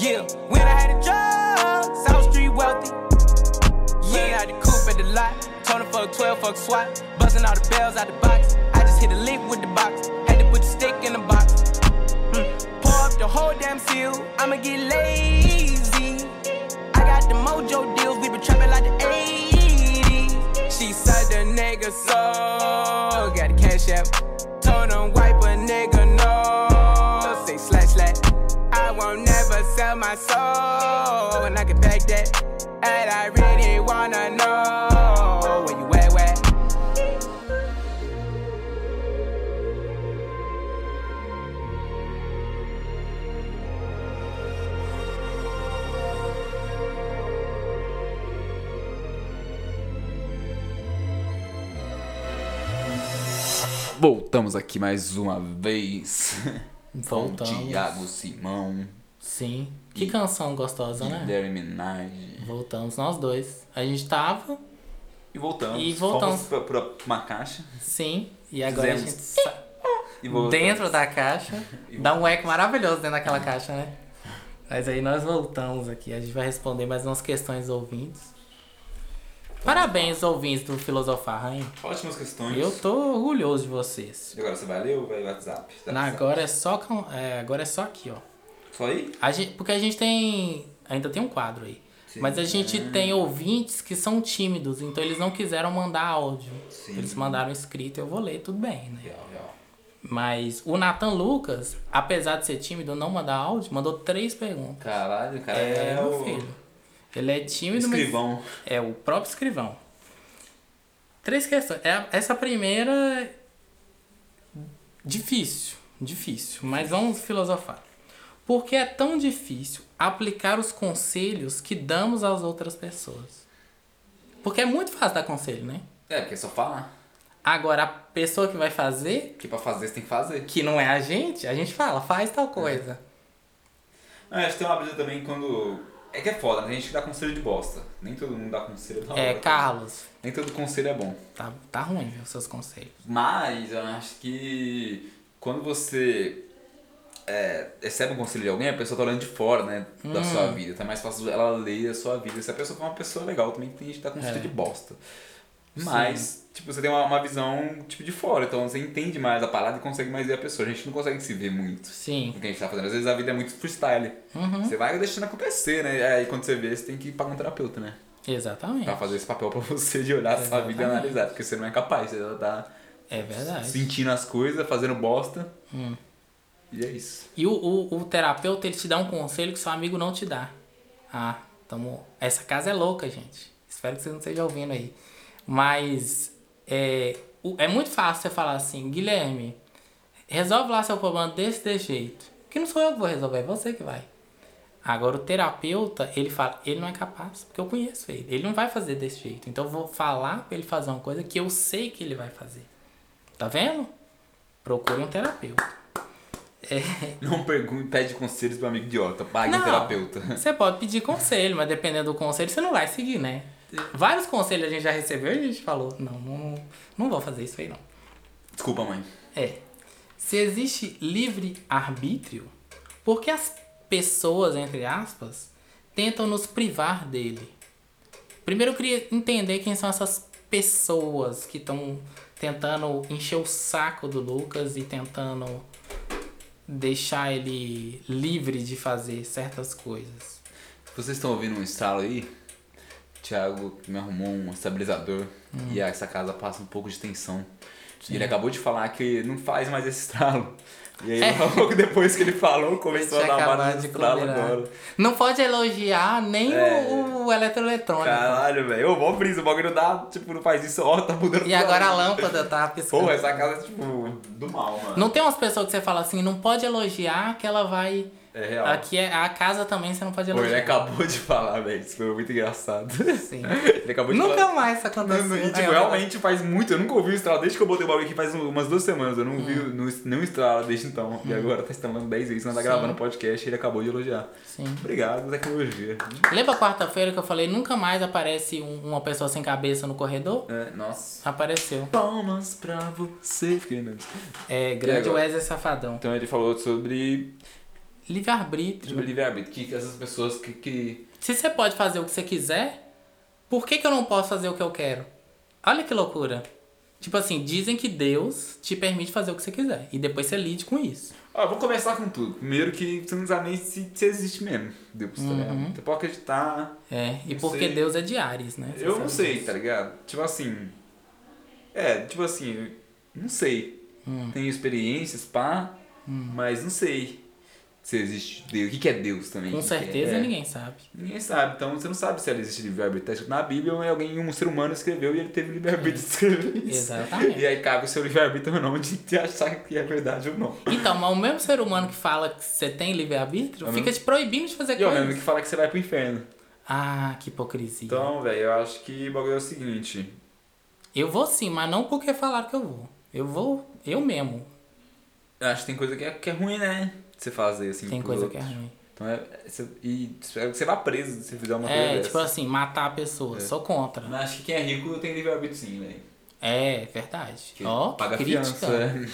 Yeah, when I had the drugs, South Street wealthy. Yeah, out the coupe at the lot. Tony fuck 12, fuck SWAT. Busting all the bells out the box. I just hit a lick with the box. Had to put the stick in the box. Mm. Pour up the whole damn seal. I'ma get lazy. I got the mojo deals. We been trapping like the 80s. She said the nigga so. Got the cash out. Told him wipe a nigga soul. And I can back that. And I really wanna know where you at, where? Voltamos aqui mais uma vez. Voltamos. Com Thiago Simão. Sim. Que canção gostosa, né? Minaj. Voltamos nós dois. A gente tava. E voltamos. E voltamos. Fomos pra, pra uma caixa. Sim. E agora Fizemos. a gente sa... [LAUGHS] E voltamos. dentro da caixa. Dá um eco maravilhoso dentro daquela caixa, né? Mas aí nós voltamos aqui. A gente vai responder mais umas questões ouvintes. Parabéns, ouvintes do Filosofar, hein? Ótimas questões. Eu tô orgulhoso de vocês. E agora você vai ler ou vai WhatsApp? Tá WhatsApp. agora, é só, é, agora é só aqui, ó. Só aí? A gente, porque a gente tem. Ainda tem um quadro aí. Mas a gente tem ouvintes que são tímidos, então eles não quiseram mandar áudio. Sim. Eles mandaram escrito, eu vou ler, tudo bem, né? Real, real. Mas o Nathan Lucas, apesar de ser tímido, não mandar áudio, mandou três perguntas. Caralho, o cara É, é, meu o filho. Ele é tímido, escrivão. mas. É, o próprio escrivão. Três questões. É, essa primeira. é Difícil. Difícil. Mas vamos filosofar. Por que é tão difícil aplicar os conselhos que damos às outras pessoas? Porque é muito fácil dar conselho, né? É, porque é só falar. Agora, a pessoa que vai fazer, Que pra fazer você tem que fazer. que não é a gente, a gente fala, faz tal coisa. Ah, acho que tem uma brisa também quando. É que é foda, né? Tem gente que dá conselho de bosta. Nem todo mundo dá conselho da É, hora. Carlos, Nem todo conselho é bom. tá, tá ruim, viu, seus conselhos. Mas eu acho que quando você é, recebe um conselho de alguém, a pessoa tá olhando de fora, né? Da Hum. sua vida. Tá mais fácil ela ler a sua vida. Se a pessoa for uma pessoa legal, também tem gente que dá conselho É. de bosta. Mas, tipo, você tem uma, uma visão, tipo, de fora. Então você entende mais a parada e consegue mais ver a pessoa. A gente não consegue se ver muito Sim. no que a gente tá fazendo. Às vezes a vida é muito freestyle. Uhum. Você vai deixando acontecer, né? Aí quando você vê, você tem que ir pagar um terapeuta, né? Exatamente. Pra fazer esse papel pra você de olhar a sua vida e analisar. Porque você não é capaz. Você tá É verdade. sentindo as coisas, fazendo bosta. Hum. E é isso. E o, o, o terapeuta, ele te dá um conselho que seu amigo não te dá. Ah, tamo... Essa casa é louca, gente. Espero que você não esteja ouvindo aí. Mas é, é muito fácil você falar assim, Guilherme, resolve lá seu problema desse, desse jeito. Que não sou eu que vou resolver, é você que vai. Agora o terapeuta, ele fala, ele não é capaz, porque eu conheço ele. Ele não vai fazer desse jeito. Então eu vou falar pra ele fazer uma coisa que eu sei que ele vai fazer. Tá vendo? Procure um terapeuta. É, [LAUGHS] Não pergunte, pede conselhos pro amigo idiota. Pague um Não. terapeuta. [LAUGHS] Você pode pedir conselho, mas dependendo do conselho, você não vai seguir, né? Vários conselhos a gente já recebeu e a gente falou, não, não, não vou fazer isso aí não. Desculpa, mãe. É. Se existe livre arbítrio, por que as pessoas, entre aspas, tentam nos privar dele? Primeiro eu queria entender quem são essas pessoas que estão tentando encher o saco do Lucas e tentando deixar ele livre de fazer certas coisas. Vocês estão ouvindo um estralo aí? O Thiago me arrumou um estabilizador Hum. e essa casa passa um pouco de tensão. E ele acabou de falar que não faz mais esse [LAUGHS] estralo. E aí, É. logo depois que ele falou, começou a dar vários de agora. Não pode elogiar nem É. o, o eletroeletrônico. Caralho, velho. Ô, mó brisa, o bagulho dá, tipo, não faz isso, ó, tá mudando E agora a lâmpada tá piscando. Pô, essa casa é, tipo, do mal, mano. Não tem umas pessoas que você fala assim, não pode elogiar que ela vai. É real. Aqui é a casa também você não pode Pô, ele elogiar. acabou de falar, velho. Isso foi muito engraçado. Sim. [LAUGHS] Ele acabou de Nunca falar. mais isso aconteceu. E, tipo, ó, realmente faz muito. Eu nunca ouvi o estralo desde que eu botei o bagulho aqui faz um- umas duas semanas. Eu não Hum. vi no- nenhum estralo desde então. E agora tá instalando 10 vezes, não tá gravando podcast e ele acabou de elogiar. Sim. Obrigado, tecnologia. Lembra quarta-feira que eu falei nunca mais aparece um- uma pessoa sem cabeça no corredor? É, nossa. Apareceu. Palmas pra você. É, grande? Wesley Safadão. Então ele falou sobre, Livre-arbítrio. sobre livre-arbítrio. Que essas pessoas que, que. Se você pode fazer o que você quiser, por que, que eu não posso fazer o que eu quero? Olha que loucura. Tipo assim, dizem que Deus te permite fazer o que você quiser. E depois você lide com isso. Ó, vou começar com tudo. Primeiro que você não sabe nem se, se existe mesmo. Deus, tá ligado? Uhum. Você pode acreditar. É, e porque sei. Deus é de Ares, né? Você Eu não sei, disso. tá ligado? Tipo assim. É, tipo assim, não sei. Hum. Tenho experiências, pá, mas não sei se existe Deus. O que que é Deus também? Com O é- certeza é. ninguém sabe. Ninguém sabe, então você não sabe se ela existe livre-arbítrio. Tá escrito na Bíblia ou é alguém, um ser humano escreveu e ele teve livre-arbítrio de escrever isso. Exatamente. E aí cabe o seu livre-arbítrio ou não de te achar que é verdade ou não. Então, mas o mesmo ser humano que fala que você tem livre-arbítrio É o fica mesmo- te proibindo de fazer E é o coisas. mesmo que fala que você vai pro inferno. Ah, que hipocrisia. Então, velho, eu acho que o bagulho é o seguinte. Eu vou sim, mas não porque falaram que eu vou. Eu vou, eu mesmo. Eu acho que tem coisa que é, que é ruim, né? Você fazer assim. Tem coisa que é outros. ruim. Então é. e espero que você vá preso se fizer uma coisa É, dessa. tipo assim, matar a pessoa. É. Sou contra. Mas acho que quem é rico tem livre-arbítrio sim, velho. É, verdade. Ó, paga crítica. fiança. é.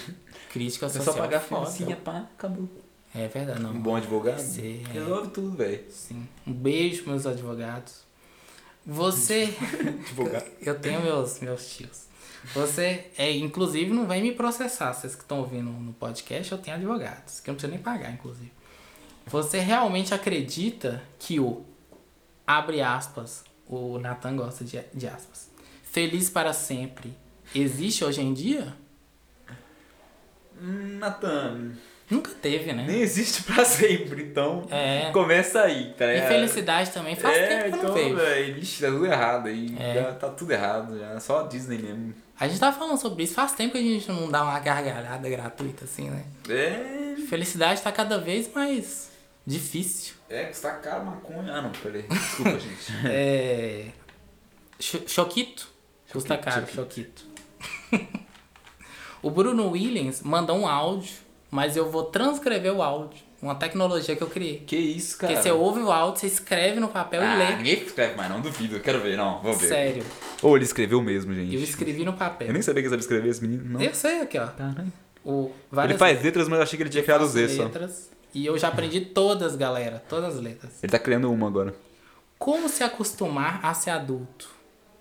Crítica É só social. pagar fiancinha, pá, acabou. É verdade, não. Um bom advogado Você- é. resolve tudo, velho. Sim. Um beijo, meus advogados. Você. [LAUGHS] Advogado. [LAUGHS] Eu tenho meus, meus tios. Você, é, inclusive, não vem me processar. Vocês que estão ouvindo no podcast, eu tenho advogados, que eu não preciso nem pagar, inclusive. Você realmente acredita que o, abre aspas, o Nathan gosta de, de aspas, feliz para sempre, existe hoje em dia? Natan, Nunca teve, né? nem existe pra sempre, então É. começa aí, tá E ligado? felicidade também faz é, tempo que então, não vejo. vixe, tá tudo errado aí. É. Já tá tudo errado, já. Só a Disney mesmo. A gente tá falando sobre isso, faz tempo que a gente não dá uma gargalhada gratuita assim, né? É. Felicidade tá cada vez mais difícil. É, custa caro maconha. Ah, não, peraí. [LAUGHS] Desculpa, gente. É. Cho- Choquito? Custa Choquito, caro, Choquito. [LAUGHS] o Bruno Williams mandou um áudio, mas eu vou transcrever o áudio. Uma tecnologia que eu criei. Que isso, cara? Porque você ouve o áudio, você escreve no papel ah, e lê. ninguém escreve mais, não duvido. Eu quero ver, não. Vou ver. Sério. Ou ele escreveu mesmo, gente. Eu escrevi no papel. Eu nem sabia que ele sabia escrever esse menino, não. Eu sei aqui, ó. Caralho. O, Ele faz letras, mas eu achei que ele tinha criado Z só. letras. E eu já aprendi todas, galera. Todas as letras. Ele tá criando uma agora. Como se acostumar a ser adulto?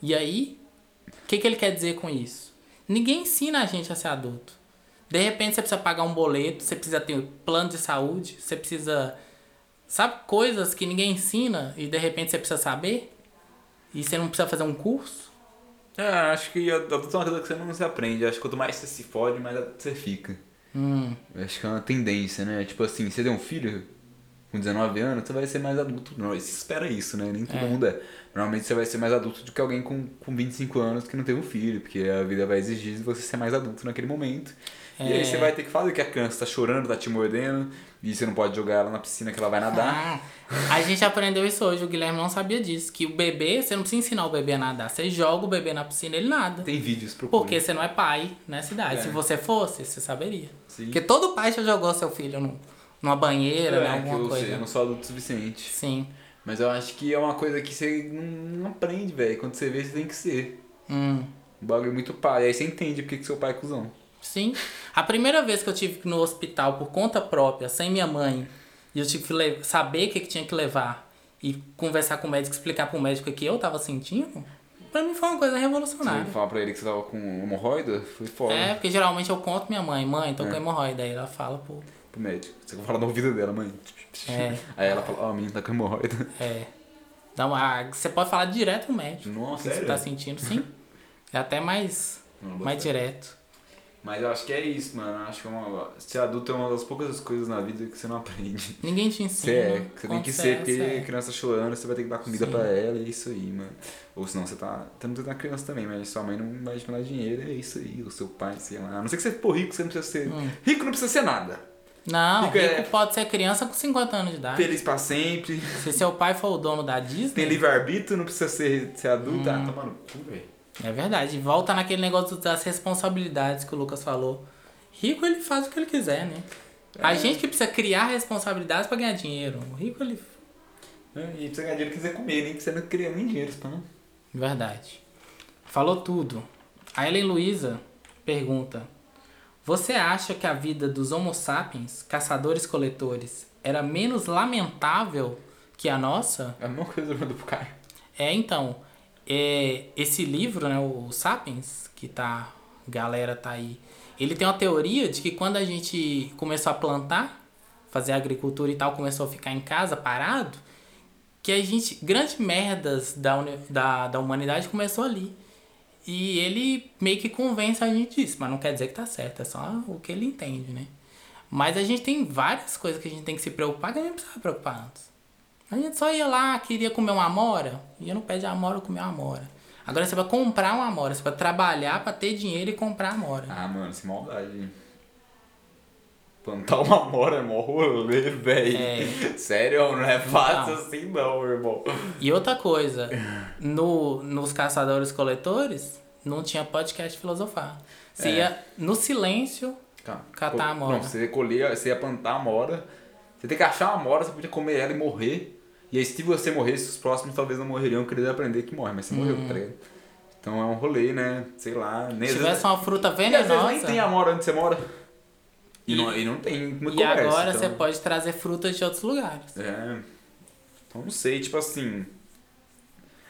E aí, o que, que ele quer dizer com isso? Ninguém ensina a gente a ser adulto. De repente você precisa pagar um boleto, você precisa ter um plano de saúde, você precisa. Sabe, coisas que ninguém ensina e de repente você precisa saber? E você não precisa fazer um curso? É, acho que adulto é uma coisa que você não se aprende. Acho que quanto mais você se fode, mais você fica. Hum. Acho que é uma tendência, né? Tipo assim, você tem um filho com 19 anos, você vai ser mais adulto. Não, você espera isso, né? Nem todo É. mundo é. Normalmente você vai ser mais adulto do que alguém com, com 25 anos que não teve um filho, porque a vida vai exigir você ser mais adulto naquele momento. E É. aí você vai ter que fazer que a criança tá chorando, tá te mordendo, e você não pode jogar ela na piscina que ela vai nadar. Ah, a gente aprendeu isso hoje, o Guilherme não sabia disso. Que o bebê, você não precisa ensinar o bebê a nadar. Você joga o bebê na piscina ele nada. Tem vídeos, procura. Porque você não é pai nessa idade. É. Se você fosse, você saberia. Sim. Porque todo pai já jogou seu filho no, numa banheira, né? É, que Alguma eu, coisa. eu não sou adulto o suficiente. Sim. Mas eu acho que é uma coisa que você não, não aprende, velho. Quando você vê, você tem que ser. Hum. Um bagulho muito pai. Aí você entende porque que seu pai é cuzão. Sim. A primeira vez que eu tive que ir no hospital por conta própria, sem minha mãe, e eu tive que saber o que, que tinha que levar e conversar com o médico, explicar pro médico o que eu tava sentindo, pra mim foi uma coisa revolucionária. Você falar pra ele que você tava com hemorroida, foi foda. É, porque geralmente eu conto minha mãe, mãe, tô com É. hemorroida. Aí ela fala, pô, Pro médico. Você fala no ouvido dela, mãe. É. Aí ela fala, ó, a menina tá com hemorroida. é. Dá uma, você pode falar direto no médico. Nossa, que você sério? tá sentindo, sim. É até mais, mais direto. Mas eu acho que é isso, mano. Acho que é uma... ser adulto é uma das poucas coisas na vida que você não aprende. Ninguém te ensina. Você é, você tem que ser, é, porque é. criança chorando, você vai ter que dar comida Sim. pra ela, é isso aí, mano. Ou senão você tá. Tem na criança também, mas sua mãe não vai te mandar dinheiro, é isso aí. O seu pai, sei lá. A não ser que você for rico, você não precisa ser. Hum. Rico não precisa ser nada. Não, Rico rico é- pode ser criança com 50 anos de idade. Feliz pra sempre. Se seu pai for o dono da Disney. Tem livre-arbítrio, não precisa ser, ser adulto. Ah, tomando cu, velho. É verdade. Volta naquele negócio das responsabilidades que o Lucas falou. Rico, ele faz o que ele quiser, né? A É. gente que precisa criar responsabilidades pra ganhar dinheiro. O rico, ele. É, E precisa ganhar dinheiro quiser comer, nem que você não cria nem dinheiro, não. Verdade. Falou tudo. A Ellen Luiza pergunta: Você acha que a vida dos Homo sapiens, caçadores-coletores, era menos lamentável que a nossa? É a mesma coisa do Caio. É, então, é, esse livro, né, o Sapiens, que tá, galera tá aí, ele tem uma teoria de que quando a gente começou a plantar, fazer agricultura e tal, começou a ficar em casa parado, que a gente, grandes merdas da, da, da humanidade começou ali. E ele meio que convence a gente disso, mas não quer dizer que tá certo, é só o que ele entende, né? Mas a gente tem várias coisas que a gente tem que se preocupar que a gente não precisava preocupar antes. A gente só ia lá, queria comer uma amora, ia no pé de amora comer uma amora. Agora você vai comprar uma amora, você vai trabalhar pra ter dinheiro e comprar amora. Ah, mano, sem maldade. Plantar uma amora é mó rolê, velho. É. [LAUGHS] Sério, não é fácil Não. assim não, irmão. E outra coisa, no, nos caçadores-coletores, não tinha podcast filosofar. Você É. ia no silêncio Calma. catar a Não, amora. você ia colher, você ia plantar a amora. Você tem que achar uma amora, você podia comer ela e morrer. E aí se você morresse, os próximos talvez não morreriam, querer aprender que morre, mas você morreu, tá ligado? Então é um rolê, né? Sei lá. Nem, Se às tivesse vezes- uma fruta às vezes nem venenosa. tem amora onde você mora. E, E- não, e não tem muito E agora então... você pode trazer frutas de outros lugares. É. Então não sei, tipo assim.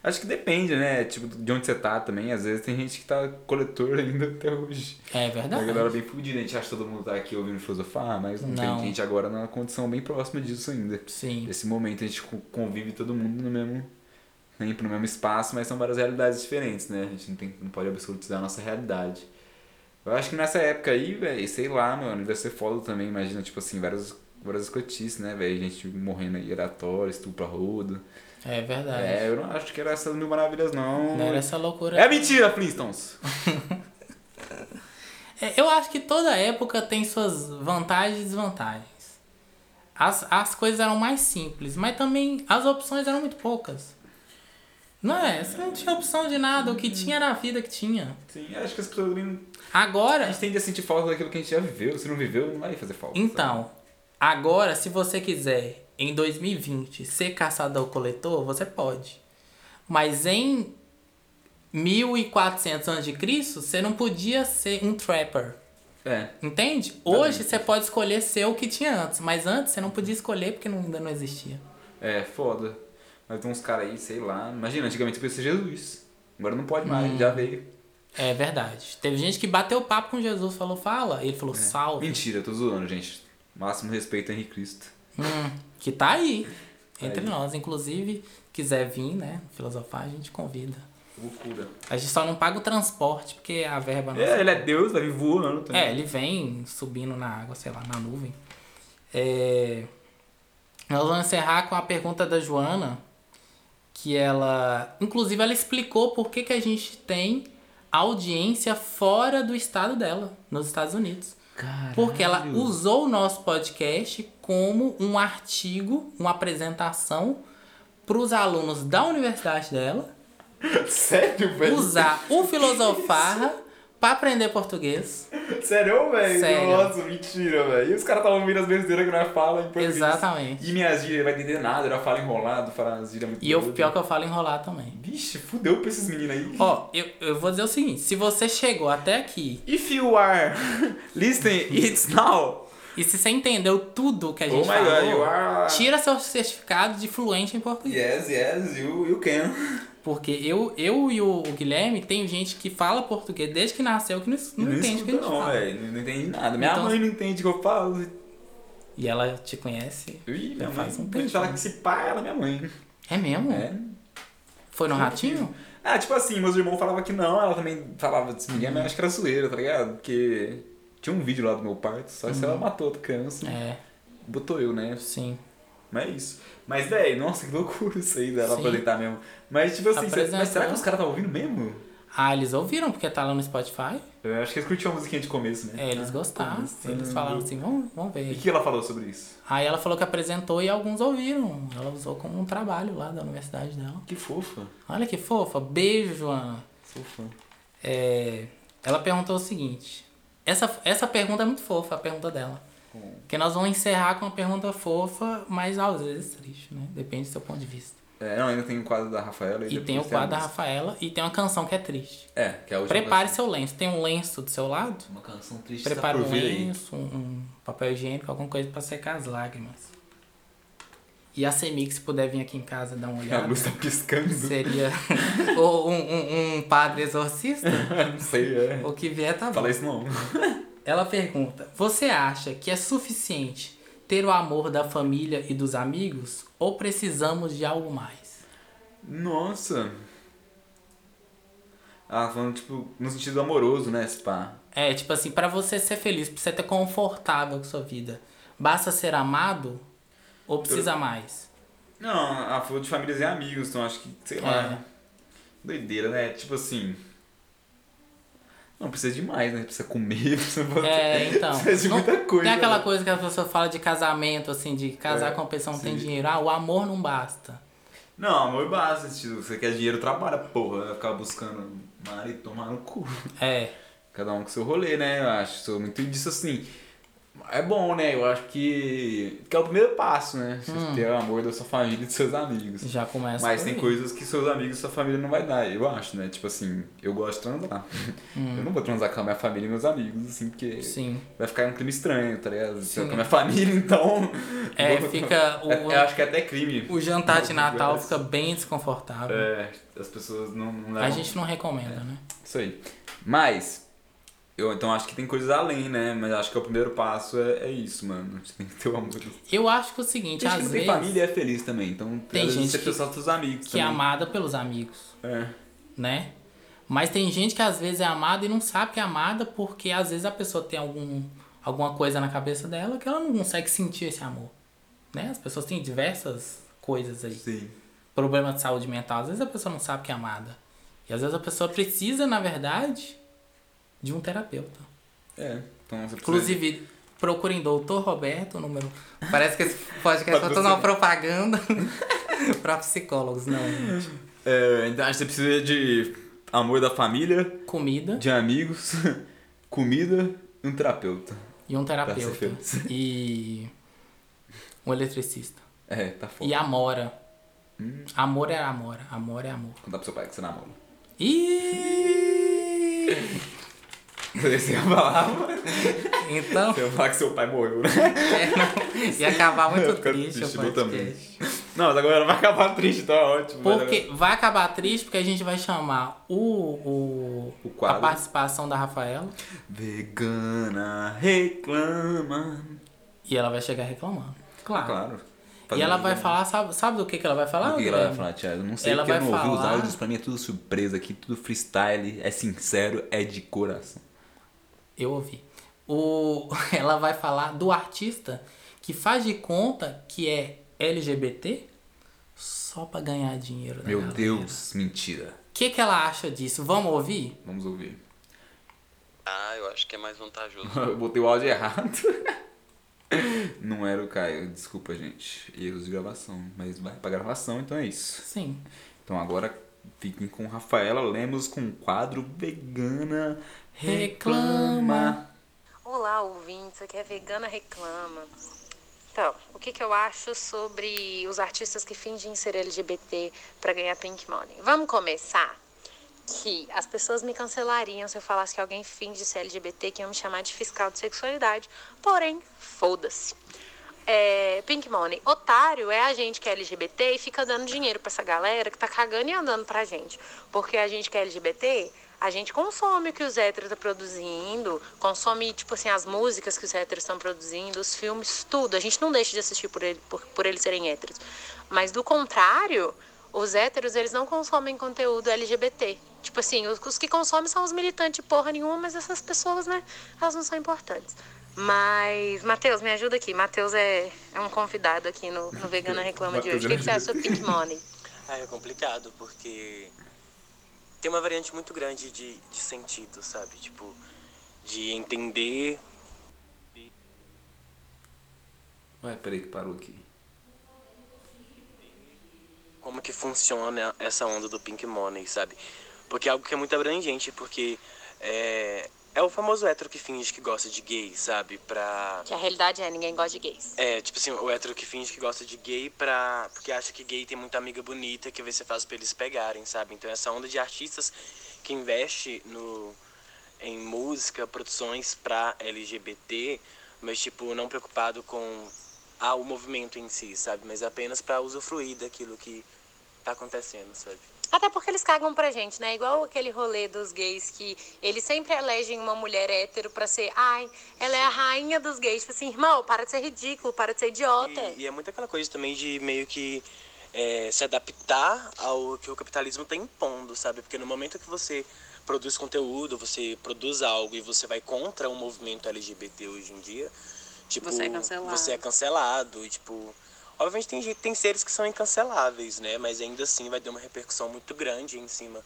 Acho que depende, né? Tipo, de onde você tá também. Às vezes tem gente que tá coletor ainda até hoje. É A verdade. galera bem fudida, a gente acha que todo mundo tá aqui ouvindo filosofar, mas não, Não. tem gente agora numa condição bem próxima disso ainda. Sim. Nesse momento a gente co- convive todo mundo no mesmo tempo, no mesmo espaço, mas são várias realidades diferentes, né? A gente não, tem, não pode absolutizar a nossa realidade. Eu acho que nessa época aí, velho, sei lá, mano, deve ser foda também, imagina, tipo assim, várias, várias escotices, né, velho? Gente morrendo aí, aleatório, estupro a rodo. É verdade. É, eu não acho que era essas mil maravilhas, não. Não era essa loucura. É mentira, Flintstones! [LAUGHS] É, eu acho que toda época tem suas vantagens e desvantagens. As, as coisas eram mais simples, mas também as opções eram muito poucas. Não é? Você não tinha opção de nada, o que tinha era a vida que tinha. Sim, acho que as pessoas também. Agora, A gente tende a sentir falta daquilo que a gente já viveu. Se não viveu, não vai fazer falta. então, agora se você quiser em 2020 ser caçador-coletor, você pode. Mas em 1400 a.C., você não podia ser um trapper. É. Entende? Hoje você pode escolher ser o que tinha antes, mas antes você não podia escolher porque não- ainda não existia. É, foda. Mas tem uns caras aí, sei lá. Imagina, antigamente podia ser Jesus. Agora não pode mais, Hum. já veio. É verdade. Teve gente que bateu papo com Jesus, falou, fala. Ele falou, salve. Mentira, tô zoando, gente. Máximo respeito a Henrique Cristo. Hum, que tá aí, entre Aí. nós. Inclusive, quiser vir, né, filosofar, a gente convida. Loucura. A gente só não paga o transporte, porque a verba nossa... É, ele é Deus, vai vir voando também. É, ele vem subindo na água, sei lá, na nuvem. É... Nós vamos encerrar com a pergunta da Joana, que ela... Inclusive, ela explicou por que, que a gente tem audiência fora do estado dela, nos Estados Unidos. Porque ela usou o nosso podcast como um artigo, uma apresentação para os alunos da universidade dela. [LAUGHS] Sério, velho? usar o Filosofar para aprender português. Sério, velho? Sério. Nossa, mentira, velho. E os caras estavam ouvindo as besteiras que nós falamos em português. Exatamente. E minhas gírias, vai entender nada, ela fala enrolado, fala as gírias muito E eu, doidas. pior que eu falo enrolar também. Vixe, fudeu pra esses meninos aí. Ó, eu, eu vou dizer o seguinte: se você chegou até aqui If you are [LAUGHS] listening, it's now. e se você entendeu tudo que a gente Oh falou, tira seu certificado de fluente em português. Yes, yes, you, you can. Porque eu, eu e o, o Guilherme tem gente que fala português desde que nasceu que não, não, não entende o que a gente não, fala. velho. Não, não entende nada. Minha Então- mãe não entende o que eu falo. E ela te conhece. Ih, minha mãe um fala que esse pai ela é minha mãe. [LAUGHS] É mesmo? É. Foi no Ratinho? Ah, tipo assim, meus irmãos falavam que não, ela também falava desse ninguém, mas acho que era zoeira, tá ligado? Porque tinha um vídeo lá do meu parto, só que se ela matou outra criança, Uhum. É, botou eu, né? sim. Mas é isso. Mas, velho, nossa, que loucura isso aí dela Sim. apresentar mesmo. Mas, tipo assim, Apresentou. mas será que os caras estavam ouvindo mesmo? Ah, eles ouviram porque tá lá no Spotify? Eu acho que eles curtiam a musiquinha de começo, né? É, eles gostaram. começando. Eles falaram assim, vamos, vamos E o ver. que ela falou sobre isso? Aí ela falou que apresentou e alguns ouviram. Ela usou como um trabalho lá da universidade dela. Que fofa. Olha que fofa. Beijo, Joana. Fã. É, ela perguntou o seguinte. Essa, essa pergunta é muito fofa, a pergunta dela. Que nós vamos encerrar com uma pergunta fofa, mas às vezes triste, né? Depende do seu ponto de vista. É, não, ainda tem o quadro da Rafaela e, E tem o a quadro da. Rafaela e tem uma canção que é triste. É, que é a última Prepare canção. seu lenço. Tem um lenço do seu lado? Uma canção triste Prepare tá um vir aí. lenço, um, um papel higiênico, alguma coisa pra secar as lágrimas. E a Semix, se puder vir aqui em casa dar uma [LAUGHS] A olhada, luz tá piscando. seria [LAUGHS] ou um, um, um padre exorcista. [LAUGHS] não sei, é. O que vier tá bom. Fala isso não. Ela pergunta: Você acha que é suficiente ter o amor da família e dos amigos? Ou precisamos de algo mais? Nossa. Ah, falando, tipo, no sentido amoroso, né, Spa? É, tipo assim, pra você ser feliz, pra você ter confortável com sua vida, basta ser amado ou precisa mais? Não, ah, falou de famílias e amigos, então acho que, sei lá. É. Doideira, né? Tipo assim. Não, precisa de mais, né? Precisa comer, [LAUGHS] precisa. É, então. [LAUGHS] precisa de muita coisa. Tem aquela né? coisa que a pessoa fala de casamento, assim, de casar É, com uma pessoa que não tem sim. dinheiro. Ah, o amor não basta. Não, amor basta, tipo, você quer dinheiro, trabalha, porra. Vai ficar buscando marido tomar no cu. É. Cada um com seu rolê, né? Eu acho. Sou muito disso assim. É bom, né? Eu acho que. Que é o primeiro passo, né? Você Hum. ter o amor da sua família e dos seus amigos. Já começa Mas tem coisas que seus amigos e sua família não vai dar, eu acho, né? Tipo assim, eu gosto de transar. Hum. Eu não vou transar com a minha família e meus amigos, assim, porque Sim. vai ficar um crime estranho, tá ligado? Se eu Sim. Com a minha família, [LAUGHS] então. É, vou- fica [LAUGHS] o- É, eu acho que é até crime. O jantar de Natal fica bem desconfortável. É, as pessoas não, não A levam- gente não recomenda, né? Isso aí. Mas, eu então acho que tem coisas além, né? Mas acho que o primeiro passo é, é isso, mano. Você tem que ter o amor. Tem Eu acho que é o seguinte, gente que às vezes tem família e é feliz também. Então, Tem gente você que- só dos seus amigos. que é também. amada pelos amigos, É. né? Mas tem gente que às vezes é amada e não sabe que é amada porque às vezes a pessoa tem algum, alguma coisa na cabeça dela que ela não consegue sentir esse amor. Né? As pessoas têm diversas coisas aí. Sim. Problema de saúde mental. Às vezes a pessoa não sabe que é amada. E às vezes a pessoa precisa, na verdade, de um terapeuta. É. Então você precisa... Inclusive, procurem Doutor Roberto, número. Parece que esse podcast tá toda uma propaganda [LAUGHS] pra psicólogos, não, gente. É, então você precisa de amor da família, Comida de amigos, [LAUGHS] comida e um terapeuta. e um terapeuta. E um eletricista. É, tá foda. E Amora. Amor é amor. Amor é amor. Contar pro seu pai que você namora. E Você ia falar, Então, Você ia falar que seu pai morreu, né? é, não, ia acabar muito triste o eu podcast. Não, mas agora vai acabar triste, é ótimo. mas Porque vai acabar triste porque a gente vai chamar o, o, O a participação da Rafaela Vegana reclama. e ela vai chegar reclamando. Claro. Claro. E ela vai falar, sabe, sabe do que, que ela vai falar? O que que ela vai falar, Thiago? Eu não sei Ela porque eu vai não ouvi os falar- áudios. Pra mim é tudo surpresa aqui, tudo freestyle, é sincero, é de coração. Eu ouvi. O, [LAUGHS] ela vai falar do artista que faz de conta que é LGBT só pra ganhar dinheiro. Meu galera. Deus, mentira. O que, que ela acha disso? Vamos ouvir? Vamos ouvir. Ah, eu acho que é mais vantajoso. [LAUGHS] Eu botei o áudio errado. [LAUGHS] Não era o Caio, desculpa, gente. Erros de gravação. Mas vai pra gravação, então é isso. Sim. Então agora fiquem com Rafaela Lemos com o quadro Vegana Reclama. Olá, ouvintes. Aqui é Vegana Reclama. Então, o que, que eu acho sobre os artistas que fingem ser LGBT para ganhar Pink Money? Vamos começar que as pessoas me cancelariam se eu falasse que alguém finge ser LGBT, que iam me chamar de fiscal de sexualidade. Porém, foda-se. É, Pink Money. Otário é a gente que é LGBT e fica dando dinheiro pra essa galera que tá cagando e andando pra gente. Porque a gente que é LGBT, a gente consome o que os héteros estão produzindo, consome, tipo assim, as músicas que os héteros estão produzindo, os filmes, tudo. A gente não deixa de assistir por, ele, por, por eles serem héteros. Mas do contrário, os héteros, eles não consomem conteúdo LGBT. Tipo assim, os, os que consomem são os militantes porra nenhuma, mas essas pessoas, né, elas não são importantes. Mas, Matheus, me ajuda aqui. Matheus é, é um convidado aqui no, no Vegana Reclama de hoje. O que, que você acha sobre Pink Money? [LAUGHS] Ah, é complicado, porque tem uma variante muito grande de, de sentido, sabe? Tipo, de entender. Ué, peraí que parou aqui. como que funciona essa onda do Pink Money, sabe? Porque é algo que é muito abrangente, porque é, é o famoso hétero que finge que gosta de gay, sabe? Pra. Que a realidade é, ninguém gosta de gays. É, tipo assim, o hétero que finge que gosta de gay pra. Porque acha que gay tem muita amiga bonita que vai ser fácil pra eles pegarem, sabe? Então essa onda de artistas que investe no, em música, produções pra LGBT, mas tipo, não preocupado com ah, o movimento em si, sabe? Mas apenas pra usufruir daquilo que tá acontecendo, sabe? Até porque eles cagam pra gente, né? Igual aquele rolê dos gays que eles sempre elegem uma mulher hétero pra ser, ai, ela é a rainha dos gays. Tipo assim, irmão, para de ser ridículo, para de ser idiota. E, e é muito aquela coisa também de meio que é, se adaptar ao que o capitalismo está impondo, sabe? Porque no momento que você produz conteúdo, você produz algo e você vai contra o movimento LGBT hoje em dia, tipo, Você é cancelado. você é cancelado e, tipo, obviamente tem, tem seres que são incanceláveis, né? Mas ainda assim vai ter uma repercussão muito grande em cima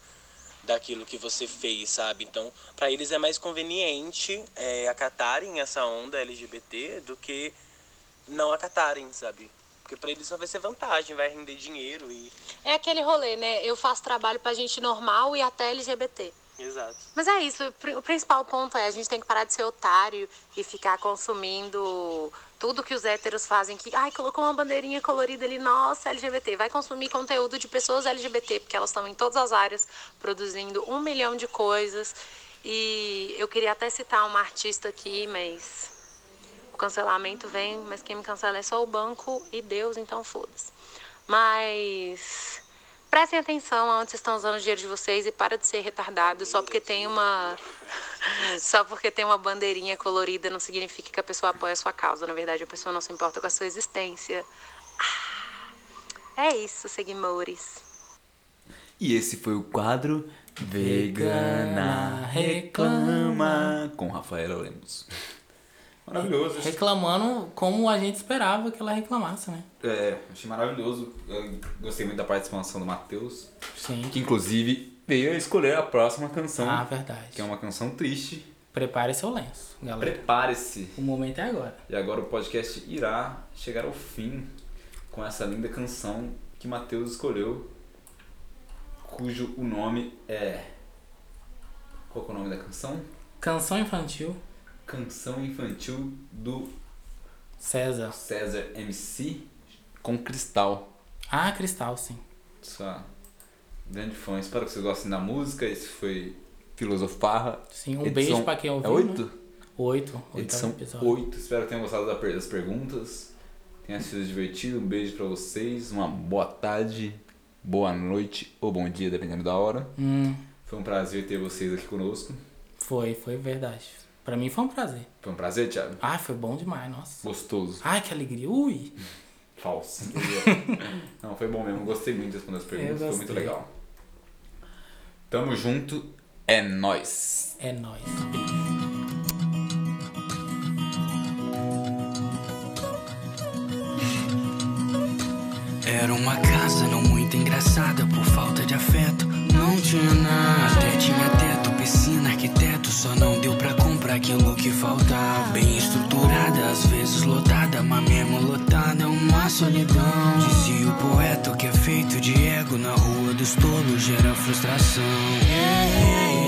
daquilo que você fez, sabe? Então, para eles é mais conveniente é, acatarem essa onda LGBT do que não acatarem, sabe? Porque pra eles só vai ser vantagem, vai render dinheiro e. É aquele rolê, né? Eu faço trabalho pra gente normal e até LGBT. Exato. Mas é isso, o principal ponto é a gente tem que parar de ser otário e ficar consumindo tudo que os héteros fazem, que, ai, colocou uma bandeirinha colorida ali, nossa, LGBT. Vai consumir conteúdo de pessoas LGBT, porque elas estão em todas as áreas, produzindo um milhão de coisas. E eu queria até citar uma artista aqui, mas o cancelamento vem, mas quem me cancela é só o banco e Deus, então foda-se. Mas prestem atenção aonde vocês estão usando o dinheiro de vocês e para de ser retardado só porque tem uma [LAUGHS] só porque tem uma bandeirinha colorida não significa que a pessoa apoia a sua causa. Na verdade, a pessoa não se importa com a sua existência. Ah, é isso, seguimores. E esse foi o quadro Vegana Reclama com Rafaela Lemos. Maravilhoso. Reclamando como a gente esperava que ela reclamasse, né? É, achei maravilhoso. Eu gostei muito da participação do Matheus. Sim. Que inclusive veio a escolher a próxima canção. Ah, verdade. Que é uma canção triste. Prepare seu lenço, galera. Prepare-se. O momento é agora. E agora o podcast irá chegar ao fim com essa linda canção que Matheus escolheu, cujo o nome é. Qual é o nome da canção? Canção infantil. Canção infantil do César. César MC com Cristal. Ah, Cristal, sim. Sua grande fã. Espero que vocês gostem da música. Esse foi Filosofarra. Sim, um Edição- beijo pra quem ouviu. É oito? Né? Oito. Edição episódio. 8. Espero que tenham gostado das perguntas. Tenha sido divertido. Um beijo pra vocês. Uma boa tarde, boa noite ou bom dia, dependendo da hora. Hum. Foi um prazer ter vocês aqui conosco. Foi, foi verdade. Pra mim foi um prazer. Foi um prazer, Thiago. Ah, foi bom demais, nossa. Gostoso. Ai, que alegria. Ui. Falso. [LAUGHS] Não, foi bom mesmo. Gostei muito de responder as perguntas. Foi muito legal. Tamo junto. É nóis. É nóis. Era uma casa não muito engraçada por falta de afeto. Não tinha nada. Até tinha teto, piscina, arquiteto. Só não aquilo que faltava. Bem estruturada, às vezes lotada, mas mesmo lotada é uma solidão. Dizia o poeta que é feito de ego na rua dos tolos gera frustração. Yeah, yeah, yeah.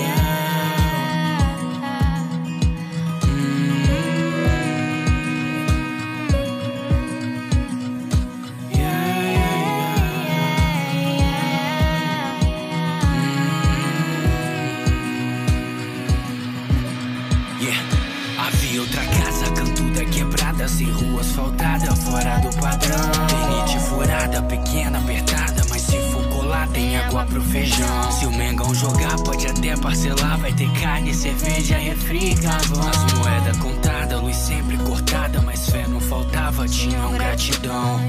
Carne, cerveja, refri, carvão. As moedas contadas, luz sempre cortada, mas fé não faltava, tinham gratidão.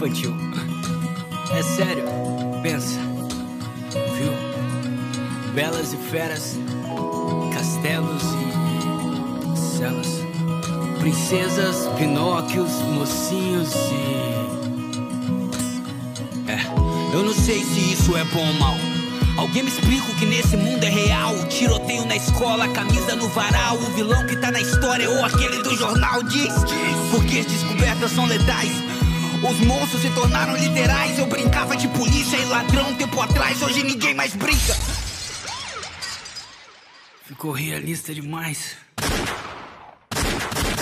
Infantil. É sério, pensa, viu? Belas e feras, castelos e celas, princesas, pinóquios, mocinhos e. É, eu não sei se isso é bom ou mal. Alguém me explica o que nesse mundo é real. Tiroteio na escola, camisa no varal. O vilão que tá na história ou aquele do jornal diz. Porque as descobertas são letais. Os monstros se tornaram literais. Eu brincava de polícia e ladrão tempo atrás. Hoje ninguém mais brinca. Ficou realista demais.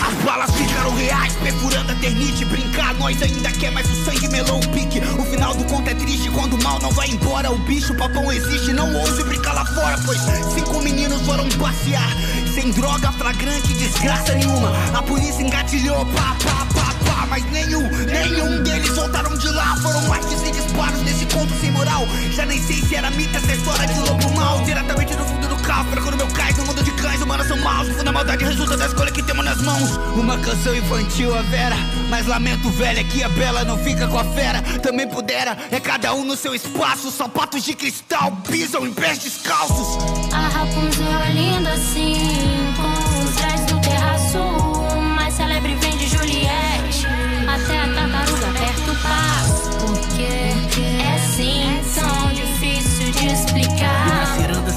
As balas ficaram reais, perfurando a ternite. Brincar, nós ainda quer, mas o sangue melou o pique. O final do conto é triste quando o mal não vai embora. O bicho papão existe, não ouse brincar lá fora. Pois cinco meninos foram passear, sem droga flagrante, desgraça nenhuma. A polícia engatilhou, pá, pá, pá. Mas nenhum, nenhum deles voltaram de lá. Foram de 100 disparos nesse conto sem moral. Já nem sei se era mito essa história de lobo mal. Diretamente do fundo do carro, pra quando meu cais no mundo de cães. Humanos são maus, no fundo da maldade resulta da escolha que temos nas mãos. Uma canção infantil, a Vera. Mas lamento, velho, é que a Bela não fica com a fera. Também pudera, é cada um no seu espaço. Sapatos de cristal pisam em pés descalços. A Rapunzel é linda assim,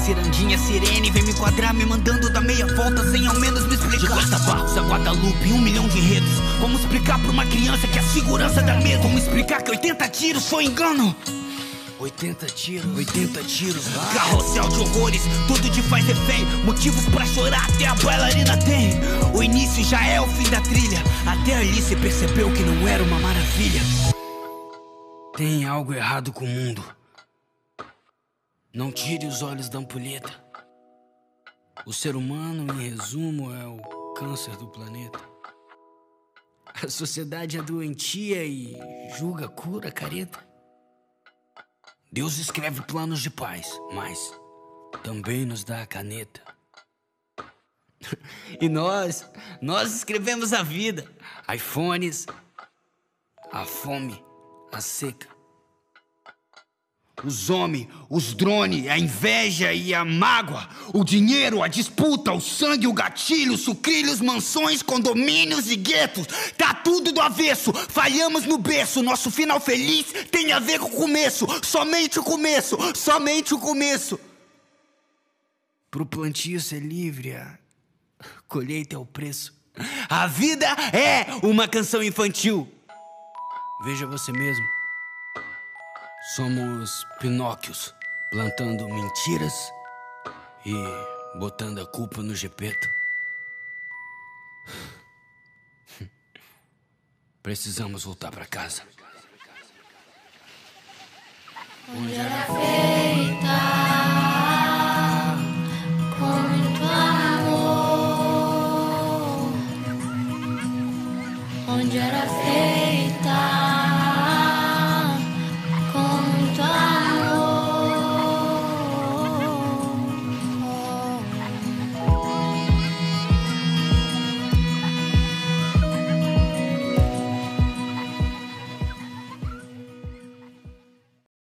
cirandinha, sirene Vem me enquadrar, me mandando dar meia volta Sem ao menos me explicar. De Costa Barros a Guadalupe, um milhão de enredos. Como explicar pra uma criança que a segurança dá medo? Como explicar que 80 tiros foi engano? 80 tiros, 80 tiros Carrossel de horrores, tudo te faz refém Motivos pra chorar até a bailarina tem. O início já é o fim da trilha. Até ali você percebeu que não era uma maravilha. Tem algo errado com o mundo não tire os olhos da ampulheta. O ser humano, em resumo, é o câncer do planeta. A sociedade é doentia e julga cura careta. Deus escreve planos de paz, mas também nos dá a caneta. [LAUGHS] e nós, nós escrevemos a vida, iPhones, a fome, a seca. Os homens, os drones, a inveja e a mágoa, o dinheiro, a disputa, o sangue, o gatilho, sucrilhos, mansões, condomínios e guetos. Tá tudo do avesso, falhamos no berço. Nosso final feliz tem a ver com o começo, somente o começo, somente o começo. Pro plantio ser livre, a colheita é o preço. A vida é uma canção infantil. Veja você mesmo. Somos Pinóquios, plantando mentiras e botando a culpa no Gepeto. Precisamos voltar para casa. Onde era feita? Onde era feita?